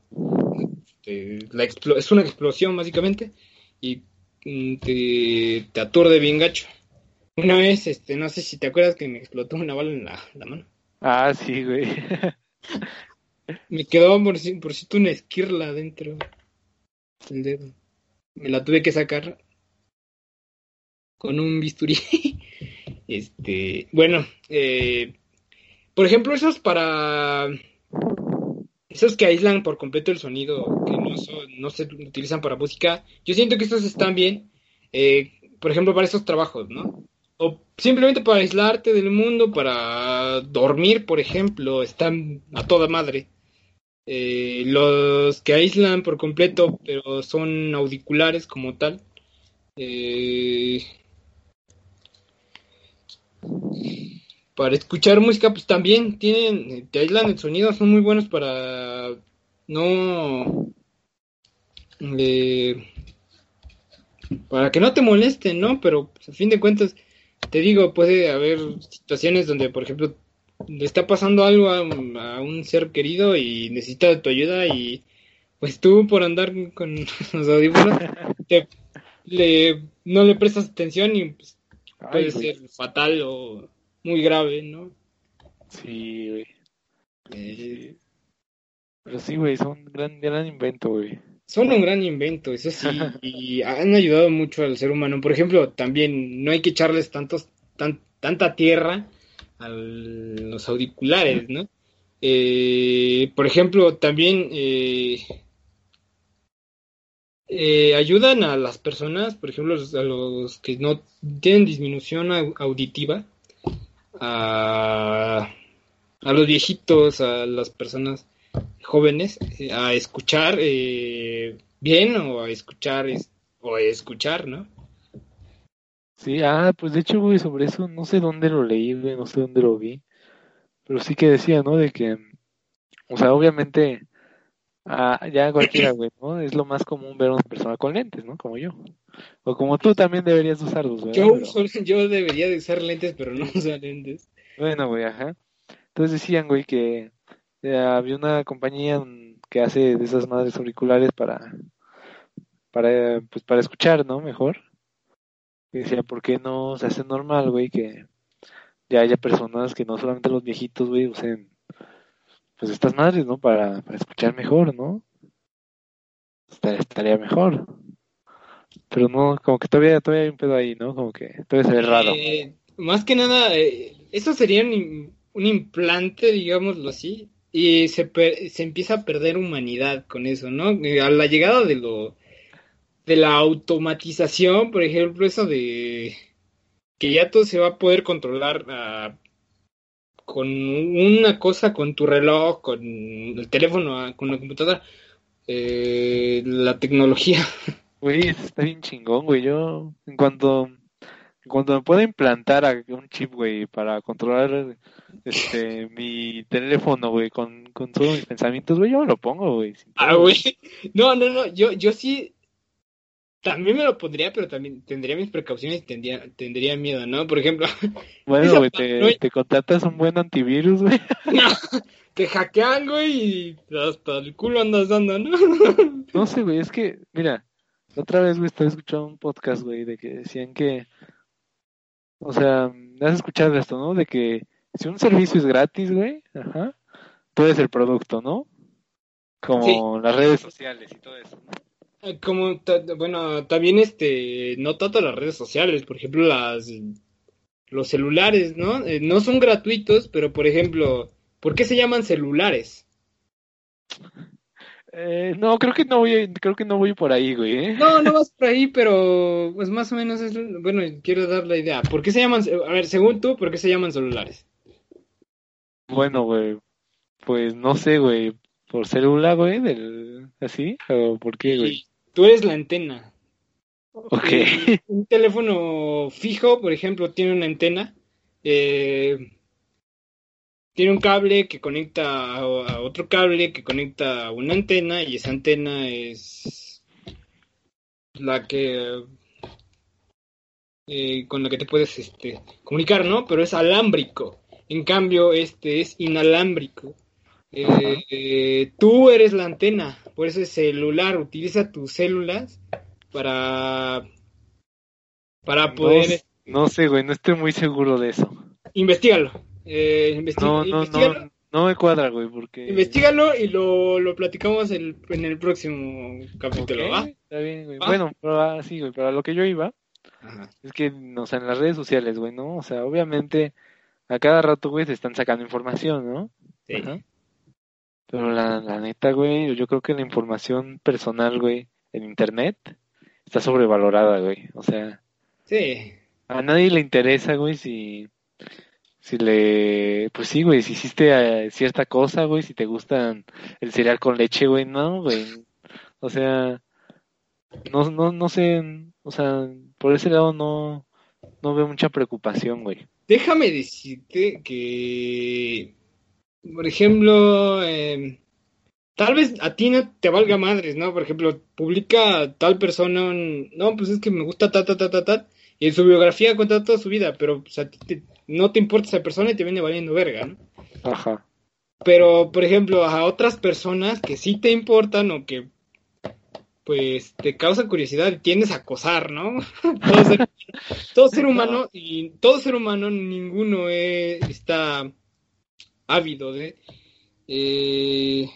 Este, la es una explosión básicamente y mm, te, te aturde bien gacho. Una vez, este, no sé si te acuerdas que me explotó una bala en la, la mano. Ah, sí, güey. Me quedó por, por cierto una esquirla dentro del dedo. Me la tuve que sacar con un bisturí. Este, bueno, eh, por ejemplo, esos para esos que aíslan por completo el sonido, que no, se utilizan para música, yo siento que estos están bien, eh, por ejemplo, para esos trabajos, ¿no? O simplemente para aislarte del mundo, para dormir, por ejemplo, están a toda madre. Eh, los que aíslan por completo, pero son auriculares como tal. eh, para escuchar música, pues también tienen, te aíslan el sonido, son muy buenos para no, para que no te molesten, ¿no? Pero pues, a fin de cuentas, te digo, puede haber situaciones donde, por ejemplo, le está pasando algo a, a un ser querido y necesita tu ayuda y pues tú por andar con los audífonos te, le, no le prestas atención y pues, Ay, puede güey. ser fatal o muy grave, ¿no? Sí, güey. Eh, Pero sí, güey, son gran, gran invento, güey. Son un gran invento, eso sí, y han ayudado mucho al ser humano. Por ejemplo, también no hay que echarles tantos, tan, tanta tierra a los auriculares, ¿no? Eh, por ejemplo, también eh, eh, ayudan a las personas, por ejemplo, a los que no tienen disminución au- auditiva, a, a los viejitos, a las personas jóvenes, eh, a escuchar eh, bien o a escuchar es- o a escuchar, ¿no? Sí, ah, pues de hecho, güey, sobre eso no sé dónde lo leí, güey, no sé dónde lo vi. Pero sí que decía, ¿no? De que, o sea, obviamente, ah, ya cualquiera, güey, ¿no? Es lo más común ver a una persona con lentes, ¿no? Como yo. O como tú también deberías usarlos, ¿verdad? Yo, Pero- yo debería de usar lentes, pero no usar lentes. Bueno, güey, ajá. Entonces decían, güey, que había una compañía que hace de esas madres auriculares para, para, pues, para escuchar, ¿no? Mejor. Y decía, ¿por qué no se hace normal, güey, que ya haya personas que no solamente los viejitos, güey, usen, pues, estas madres, ¿no? Para, para escuchar mejor, ¿no? Estaría, mejor. Pero no, como que todavía, todavía hay un pedo ahí, ¿no? Como que todavía se ve raro. Eh, más que nada, eh, eso sería un, un implante, digámoslo así, y se, per- se empieza a perder humanidad con eso, ¿no? A la llegada de lo de la automatización, por ejemplo, eso de que ya todo se va a poder controlar ah, con una cosa, con tu reloj, con el teléfono, ah, con la computadora, eh, la tecnología. Güey, está bien chingón, güey. Yo, en cuanto cuando me pueda implantar a- un chip, güey, para controlar este mi teléfono, güey, con, con todos mis pensamientos, güey, yo me lo pongo, güey. Ah, güey. No, no, no. Yo, yo sí. También me lo pondría, pero también tendría mis precauciones y tendría, tendría miedo, ¿no? Por ejemplo, Bueno, güey, te, te contratas un buen antivirus, güey. te hackean, güey, y hasta el culo andas dando, ¿no? No sé, güey, es que, mira, otra vez, güey, estaba escuchando un podcast, güey, de que decían que, o sea, has escuchado esto, ¿no? De que si un servicio es gratis, güey, ajá, tú eres el producto, ¿no? Como las redes sociales y todo eso, ¿no? Como, bueno, también este, no tanto las redes sociales, por ejemplo, las, los celulares, ¿no? Eh, no son gratuitos, pero por ejemplo, ¿por qué se llaman celulares? Eh, no, creo que no voy, creo que no voy por ahí, güey, ¿eh? No, no vas por ahí, pero pues más o menos es, bueno, quiero dar la idea. ¿Por qué se llaman, a ver, según tú, ¿por qué se llaman celulares? Bueno, güey, pues no sé, güey, por célula, güey, del, así, o por qué, güey. Y tú eres la antena. Ok. Eh, un teléfono fijo, por ejemplo, tiene una antena. eh, tiene un cable que conecta a, otro cable que conecta a una antena y esa antena es la que eh, con la que te puedes este, comunicar, ¿no? Pero es alámbrico. En cambio, este es inalámbrico. Eh, eh, tú eres la antena, por eso es celular. Utiliza tus células para para poder No, no sé, güey, no estoy muy seguro de eso. investigalo. Eh, investi- No, no, no, no me cuadra, güey, porque... investígalo y lo, lo platicamos el- en el próximo capítulo, Ok, ¿va? Está bien, güey. ¿Va? Bueno, pero ah, sí, güey, pero a lo que yo iba Ajá. es que, o sea, en las redes sociales, güey, ¿no? O sea, obviamente a cada rato, güey, te están sacando información, ¿no? Sí. Ajá. Pero la, la neta, güey, yo creo que la información personal, güey, en internet está sobrevalorada, güey. O sea, Sí. a nadie le interesa, güey, si, si le, pues sí, güey, si hiciste eh, cierta cosa, güey, si te gustan el cereal con leche, güey, no, güey. O sea, no, no, no sé, o sea, por ese lado no, no veo mucha preocupación, güey. Déjame decirte que, por ejemplo, eh, tal vez a ti no te valga madres, ¿no? Por ejemplo, publica tal persona, un- no, pues es que me gusta ta, ta, ta, ta, ta, y en su biografía cuenta toda su vida, pero pues, a ti te- no te importa esa persona y te viene valiendo verga, ¿no? Ajá. Pero, por ejemplo, a otras personas que sí te importan o que, pues, te causan curiosidad y tiendes a acosar, ¿no? todo, ser, todo ser humano, y todo ser humano, ninguno está ávido de... eh,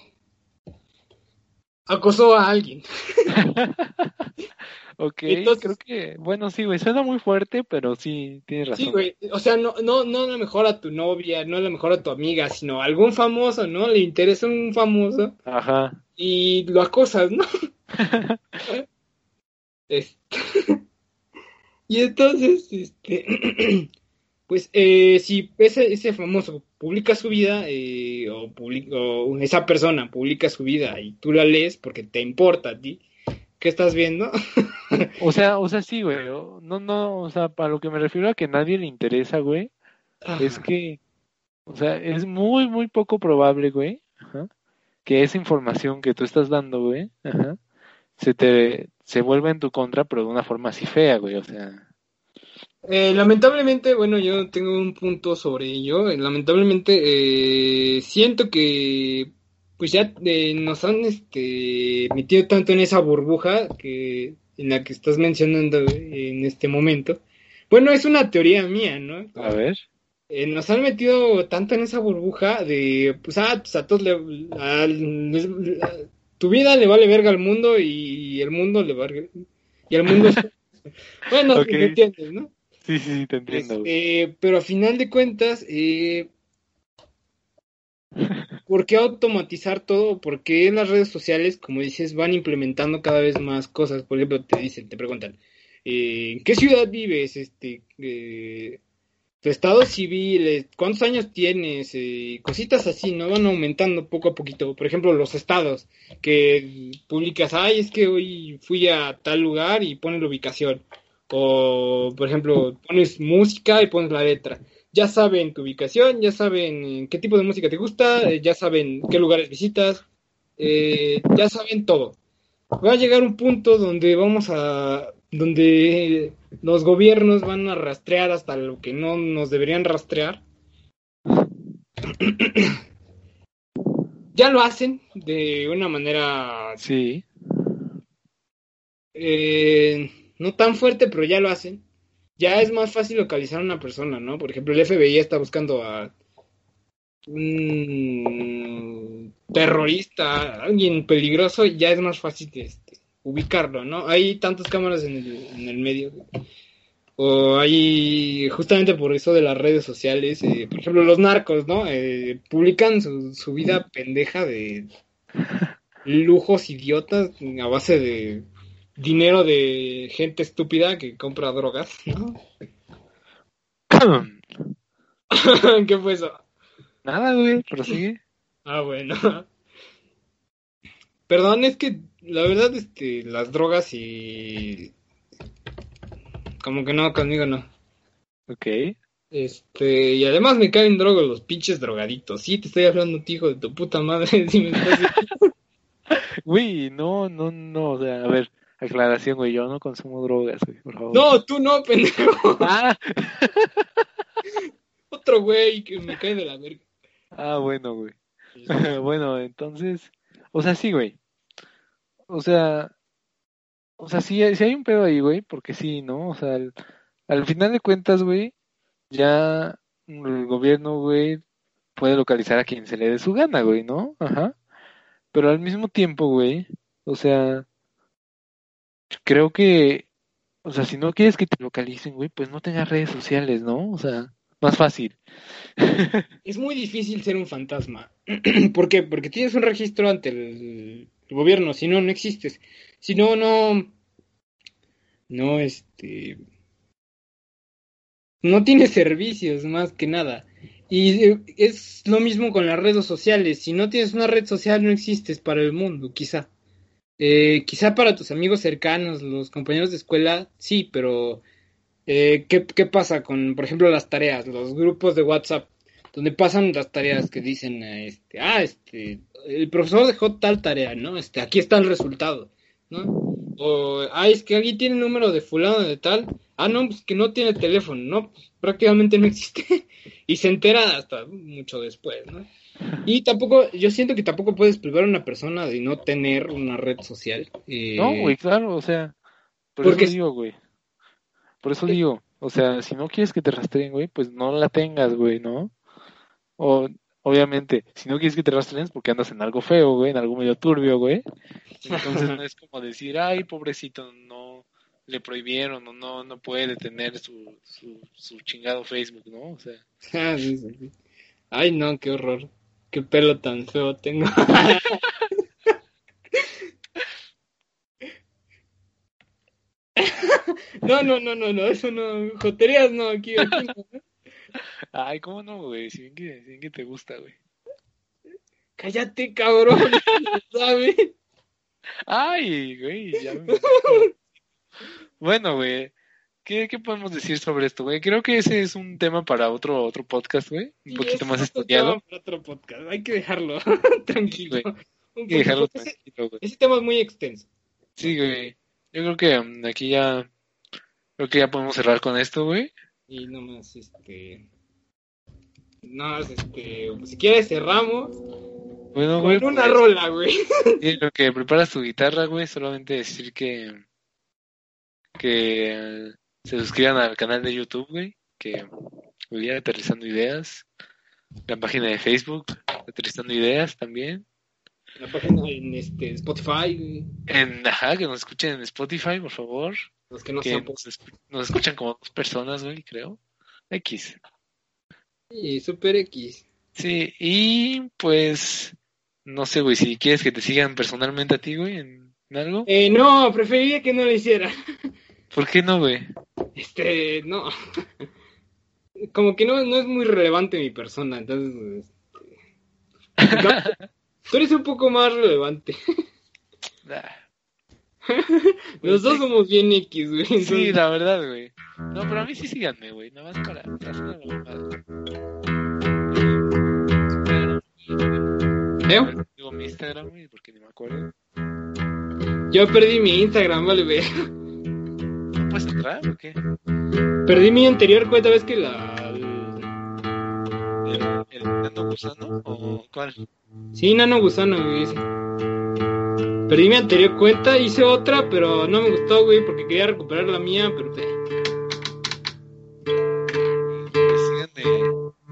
acosó a alguien. Ok, Entonces- creo que, bueno, sí, güey, suena muy fuerte, pero sí, tienes razón. Sí, güey. O sea, no, no, no a lo mejor a tu novia, no a lo mejor a tu amiga, sino a algún famoso, ¿no? Le interesa un famoso Ajá. y lo acosas, ¿no? Este, y entonces, este, pues, eh, si ese, ese famoso publica su vida, eh, o, publica, o esa persona publica su vida y tú la lees porque te importa a ti, ¿qué estás viendo? O sea, o sea, sí, güey. No, no, o sea, para lo que me refiero a que nadie le interesa, güey, es que, o sea, es muy, muy poco probable, güey, ajá, que esa información que tú estás dando, güey, ajá, se te, se vuelva en tu contra, pero de una forma así fea, güey, o sea, Eh, lamentablemente, bueno, yo tengo un punto sobre ello. Eh, Lamentablemente, eh, siento que pues ya eh, nos han este, metido tanto en esa burbuja que en la que estás mencionando en este momento. Bueno, es una teoría mía, ¿no? a ver. Eh, nos han metido tanto en esa burbuja de, pues, ah, pues a todos le, a- les- a- tu vida le vale verga al mundo y el mundo le vale, y el mundo bueno, Ok. ¿me entiendes, no? Sí, sí, sí, te entiendo. Este, pero a final de cuentas, eh, ¿por qué automatizar todo? ¿Por qué las redes sociales, como dices, van implementando cada vez más cosas? Por ejemplo, te dicen, te preguntan, eh, ¿en qué ciudad vives? Este, eh, tu estado civil, ¿cuántos años tienes? Eh, cositas así, ¿no? Van aumentando poco a poquito. Por ejemplo, los estados, que publicas, ay, es que hoy fui a tal lugar y pones la ubicación. O, por ejemplo, pones música y pones la letra. Ya saben tu ubicación, ya saben qué tipo de música te gusta, eh, ya saben qué lugares visitas, eh, ya saben todo. Va a llegar un punto donde vamos a, donde los gobiernos van a rastrear hasta lo que no nos deberían rastrear. ya lo hacen de una manera Sí. eh, no tan fuerte, pero ya lo hacen. Ya es más fácil localizar a una persona, ¿no? Por ejemplo, el FBI está buscando a un terrorista, alguien peligroso, ya es más fácil este, ubicarlo, ¿no? Hay tantas cámaras en el, en el medio. O hay, justamente por eso de las redes sociales, eh, por ejemplo, los narcos, ¿no? Eh, publican su, su vida pendeja de lujos idiotas a base de dinero de gente estúpida que compra drogas, ¿no? ¿Qué fue eso? Nada, güey, prosigue. Ah, bueno. Perdón, es que la verdad, este, las drogas y... Como que no, conmigo no. Ok. Este, y además me caen drogos los pinches drogaditos. Sí, te estoy hablando, hijo de tu puta madre. si me estás- Güey, no, no, no, o sea, a ver, aclaración, güey, yo no consumo drogas, güey, por favor. No, tú no, pendejo. Ah, Otro güey que me cae de la verga. ah, bueno, güey. Bueno, entonces, o sea, sí, güey. O sea, o sea, sí, hay- sí hay un pedo ahí, güey, porque sí, ¿no? O sea, al, al final de cuentas, güey, ya el gobierno, güey, puede localizar a quien se le dé su gana, güey, ¿no? Ajá. Pero al mismo tiempo, güey, o sea, creo que, o sea, si no quieres que te localicen, güey, pues no tengas redes sociales, ¿no? O sea, más fácil. Es muy difícil ser un fantasma. ¿Por qué? Porque tienes un registro ante el, gobierno, si no, no existes. Si no, no. No, este. No tienes servicios, más que nada. Y eh, es lo mismo con las redes sociales. Si no tienes una red social, no existes para el mundo, quizá. Eh, quizá para tus amigos cercanos, los compañeros de escuela, sí, pero eh, ¿qué, ¿qué pasa con, por ejemplo, las tareas, los grupos de WhatsApp? donde pasan las tareas que dicen, eh, este, ah, este, el profesor dejó tal tarea, ¿no? Este, aquí está el resultado, ¿no? O, ah, es que alguien tiene número de fulano de tal, ah, no, pues que no tiene teléfono, ¿no? Pues, prácticamente no existe, y se entera hasta mucho después, ¿no? Y tampoco, yo siento que tampoco puedes privar a una persona de no tener una red social. eh, No, güey, claro, o sea, por porque- eso digo, güey. Por eso digo, o sea, si no quieres que te rastreen, güey, pues no la tengas, güey, ¿no? O, obviamente, si no quieres que te rastreen es porque andas en algo feo, güey, en algo medio turbio, güey. Entonces no es como decir, ay, pobrecito, le prohibieron o no, no puede tener su, su, su chingado Facebook, ¿no? O sea, Ah. Ay, no, qué horror. Qué pelo tan feo tengo. No, no, no, no, no, eso no. Joterías no, aquí, aquí no. ay, ¿cómo no, güey? Si bien que, si bien que te gusta, güey. Cállate, cabrón. ¿Sabes? Ay, güey, ya me... Bueno, güey, ¿qué, ¿qué podemos decir sobre esto, güey? Creo que ese es un tema para otro, otro podcast, güey, un Sí, poquito más estudiado. tema para otro podcast. Hay que dejarlo tranquilo. Hay que dejarlo ese, tranquilo, güey. ese tema es muy extenso. Sí, güey. Yo creo que mm, aquí ya, creo que ya podemos cerrar con esto, güey. Y nomás, este. No, este. Si quieres, cerramos. Bueno, güey, Con una pues, rola, güey. sí, lo que preparas tu guitarra, güey, solamente decir que, que se suscriban al canal de YouTube, güey, que hoy día aterrizando ideas, la página de Facebook, aterrizando ideas también. La página en este, Spotify, güey. En, ajá, que nos escuchen en Spotify, por favor. Los que no que sean nos, escu- nos escuchan como dos personas, güey, creo. X. Y Super X. Sí, y pues, no sé, güey, si quieres que te sigan personalmente a ti, güey, en, en algo. Eh, no, preferiría que no lo hiciera. ¿Por qué no, güey? Este, no. Como que no, no es muy relevante mi persona, entonces. Este... No, tú eres un poco más relevante. Los dos somos bien X, güey. Sí, entonces- la verdad, güey. No, pero a mí sí síganme, güey. Nada más para. ¿Eh? Digo mi Instagram, güey, porque ni me acuerdo. Yo perdí mi Instagram, vale, ve. ¿No puedes entrar o qué? Perdí mi anterior cuenta, ves que la. ¿El, el Nintendo Gusano o cuál? Sí, Nano Gusano, güey. ese. Perdí mi anterior cuenta, hice otra, pero no me gustó, güey, porque quería recuperar la mía, pero. Pues síganme,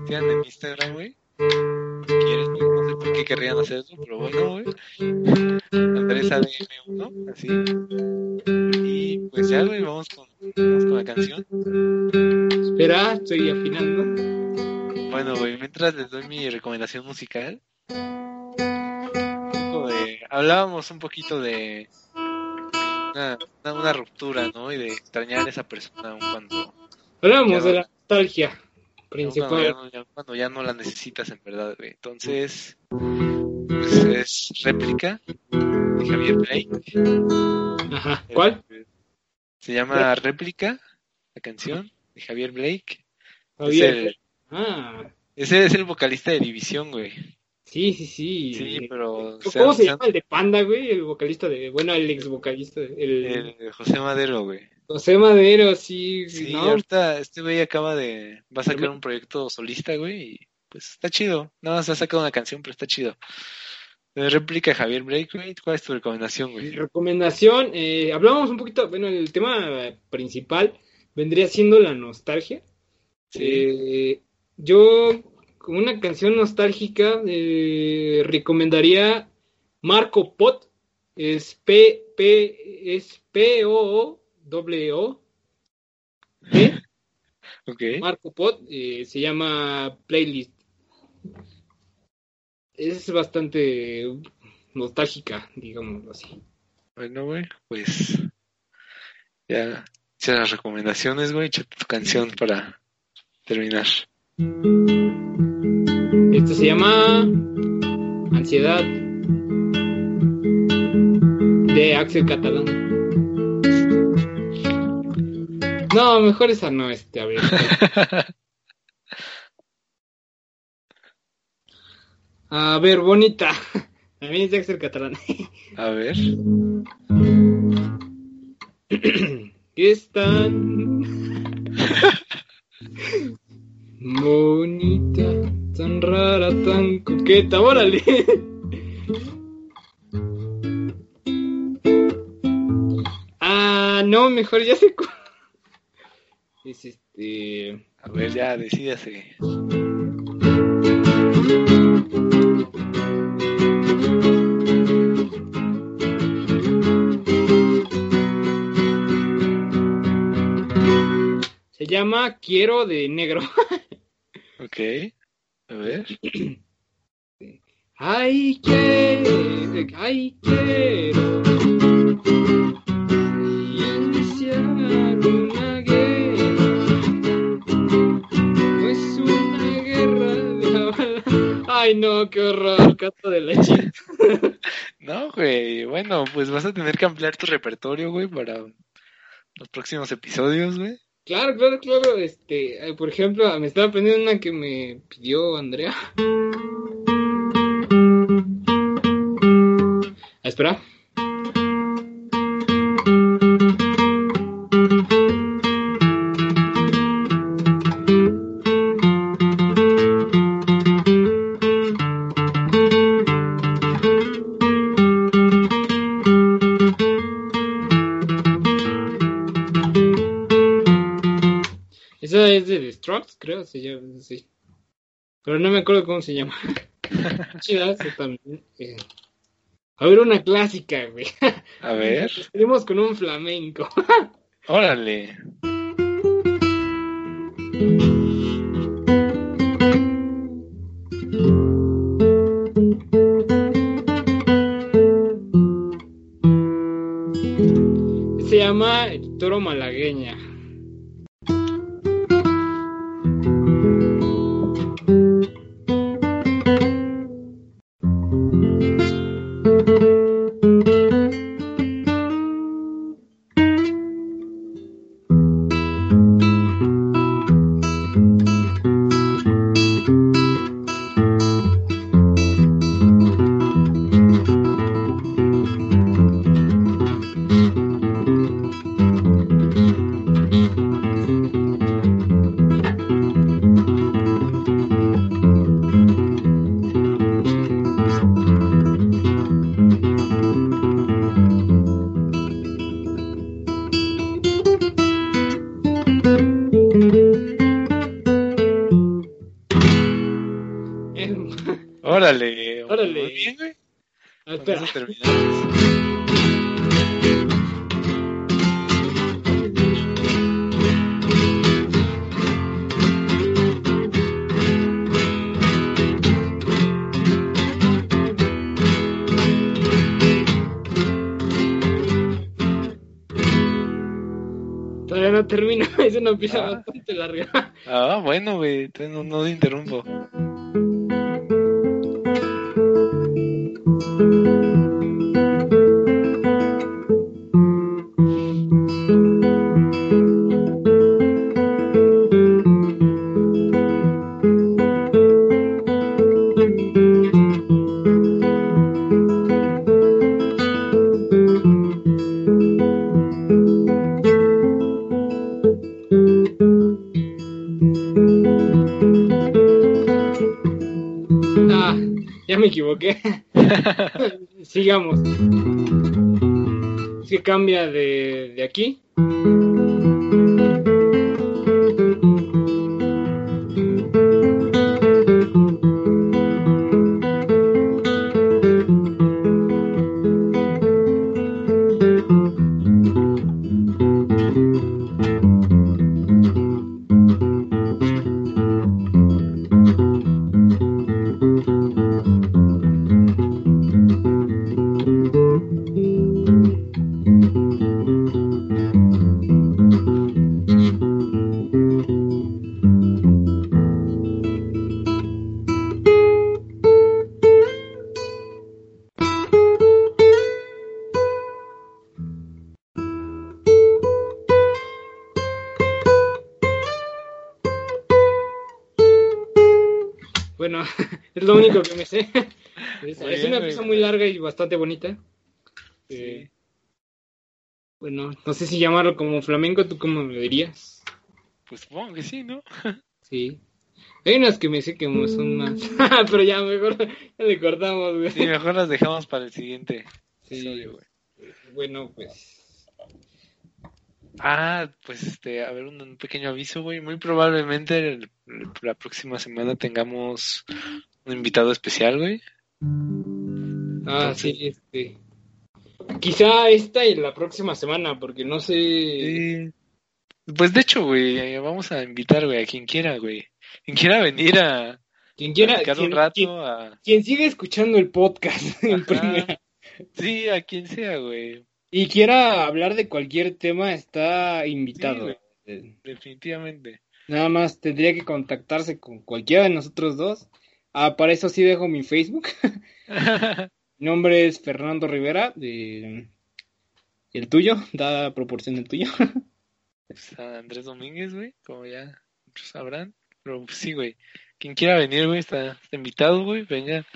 síganme en mi Instagram, güey. Quieres. No sé por qué querrían hacer eso, pero bueno, güey. Andrés ADM1, así. Y pues ya, güey, vamos con, vamos con la canción. Espera, estoy afinando. Bueno, güey, mientras les doy mi recomendación musical. de- hablábamos un poquito de una, una, una ruptura, ¿no? Y de extrañar a esa persona aun cuando, Hablamos Ya. de la nostalgia cuando, principal. ya no, ya- cuando ya no la necesitas en verdad, güey. Entonces, pues es réplica de Javier Blake. Ajá. ¿Cuál? Se llama Réplica, la canción de Javier Blake. Javier. Es el- Ah, ese es el vocalista de División, güey. sí, sí, sí. Sí, pero... ¿Cómo se llama el de Panda, güey? El vocalista de. Bueno, el ex vocalista. El, El José Madero, güey. José Madero, sí. Sí, no, ahorita este güey acaba de... Va a sacar un proyecto solista, güey, y pues está chido. Nada más ha sacado una canción, pero está chido. De réplica Javier güey. ¿Cuál es tu recomendación, Mi güey? recomendación, eh, hablábamos un poquito, bueno, el tema principal vendría siendo la nostalgia. Sí. Eh, yo, como una canción nostálgica, eh, recomendaría Marco Pot, es P, P, es P, O, O, W, O, P, Ok. Marco Pot, eh, se llama Playlist. Es bastante nostálgica, digámoslo así. Bueno, güey, pues... Ya... Hiciste las recomendaciones, güey. Échate tu canción para terminar. Esto se llama Ansiedad de Axel Catalán. No, mejor esa no, este, a ver. A ver, bonita. También es de Axel Catalán. A ver. Es tan bonita, tan rara, tan coqueta. Órale. Ah, no, mejor ya sé. Es este. A ver, ya, decídase. Se llama Quiero de Negro. Ok. A ver. Ay, quiero, ay, quiero Ay, no, qué horror, canto de chica. No, güey. Bueno, pues vas a tener que ampliar tu repertorio, güey, para los próximos episodios, güey. Claro, claro, claro. Este, eh, por ejemplo, me estaba aprendiendo una que me pidió Andrea. Ah, espera. Creo, se llama así. Pero no me acuerdo cómo se llama. También. eh. A ver, una clásica, güey. A ver. Seguimos con un flamenco. Órale. Se llama El Toro Malagueña. Bastante bonita. Eh, bueno, no sé si llamarlo como flamenco, ¿tú cómo me dirías? Pues supongo que sí, ¿no? Sí. Hay unas que me sé que son más. Pero ya mejor ya le cortamos, güey. Sí, mejor las dejamos para el siguiente Sí. güey. Bueno, pues. Ah, pues este, a ver, un, un pequeño aviso, güey. Muy probablemente el- el- la próxima semana tengamos un invitado especial, güey. Ah, sí, este. Quizá esta y la próxima semana, porque no sé. Sí. Pues de hecho, güey, vamos a invitar, güey, a quien quiera, güey. Quien quiera venir a Quien quiera. Quien, un rato, quien- a... quien siga escuchando el podcast en primera Sí, a quien sea, güey. y quiera hablar de cualquier tema, está invitado. Sí, Eh, Definitivamente. Nada más tendría que contactarse con cualquiera de nosotros dos. Ah, para eso sí dejo mi Facebook. Mi nombre es Fernando Rivera. de- El tuyo, da proporción del tuyo. Pues, a Andrés Domínguez, güey, como ya muchos sabrán. Pero pues, sí, güey. Quien quiera venir, güey, está, está invitado, güey. Venga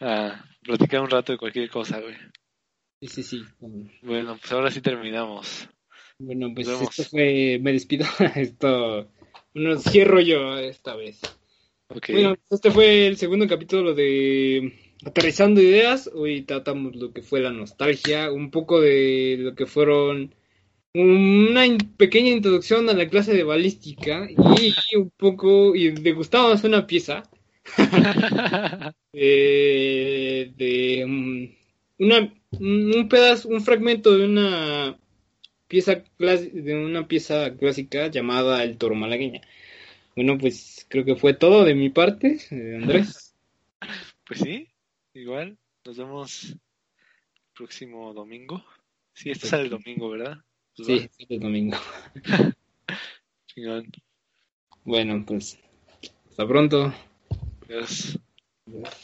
a platicar un rato de cualquier cosa, güey. Sí, sí, sí. Bueno, pues ahora sí terminamos. Bueno, pues esto fue. Me despido. Esto. Bueno, cierro yo esta vez. Ok. Bueno, este fue el segundo capítulo de Aterrizando Ideas. Hoy tratamos lo que fue la nostalgia, un poco de lo que fueron una in- pequeña introducción a la clase de balística y un poco, y degustamos una pieza de, de um, una, un pedazo, un fragmento de una pieza de una pieza clásica llamada El Toro Malagueña. Bueno, pues creo que fue todo de mi parte, eh, Andrés. Pues sí, igual. Nos vemos el próximo domingo. Sí, este sale el domingo, ¿verdad? Pues Sí, sí, el domingo. chingón. Bueno, pues hasta pronto. Adiós.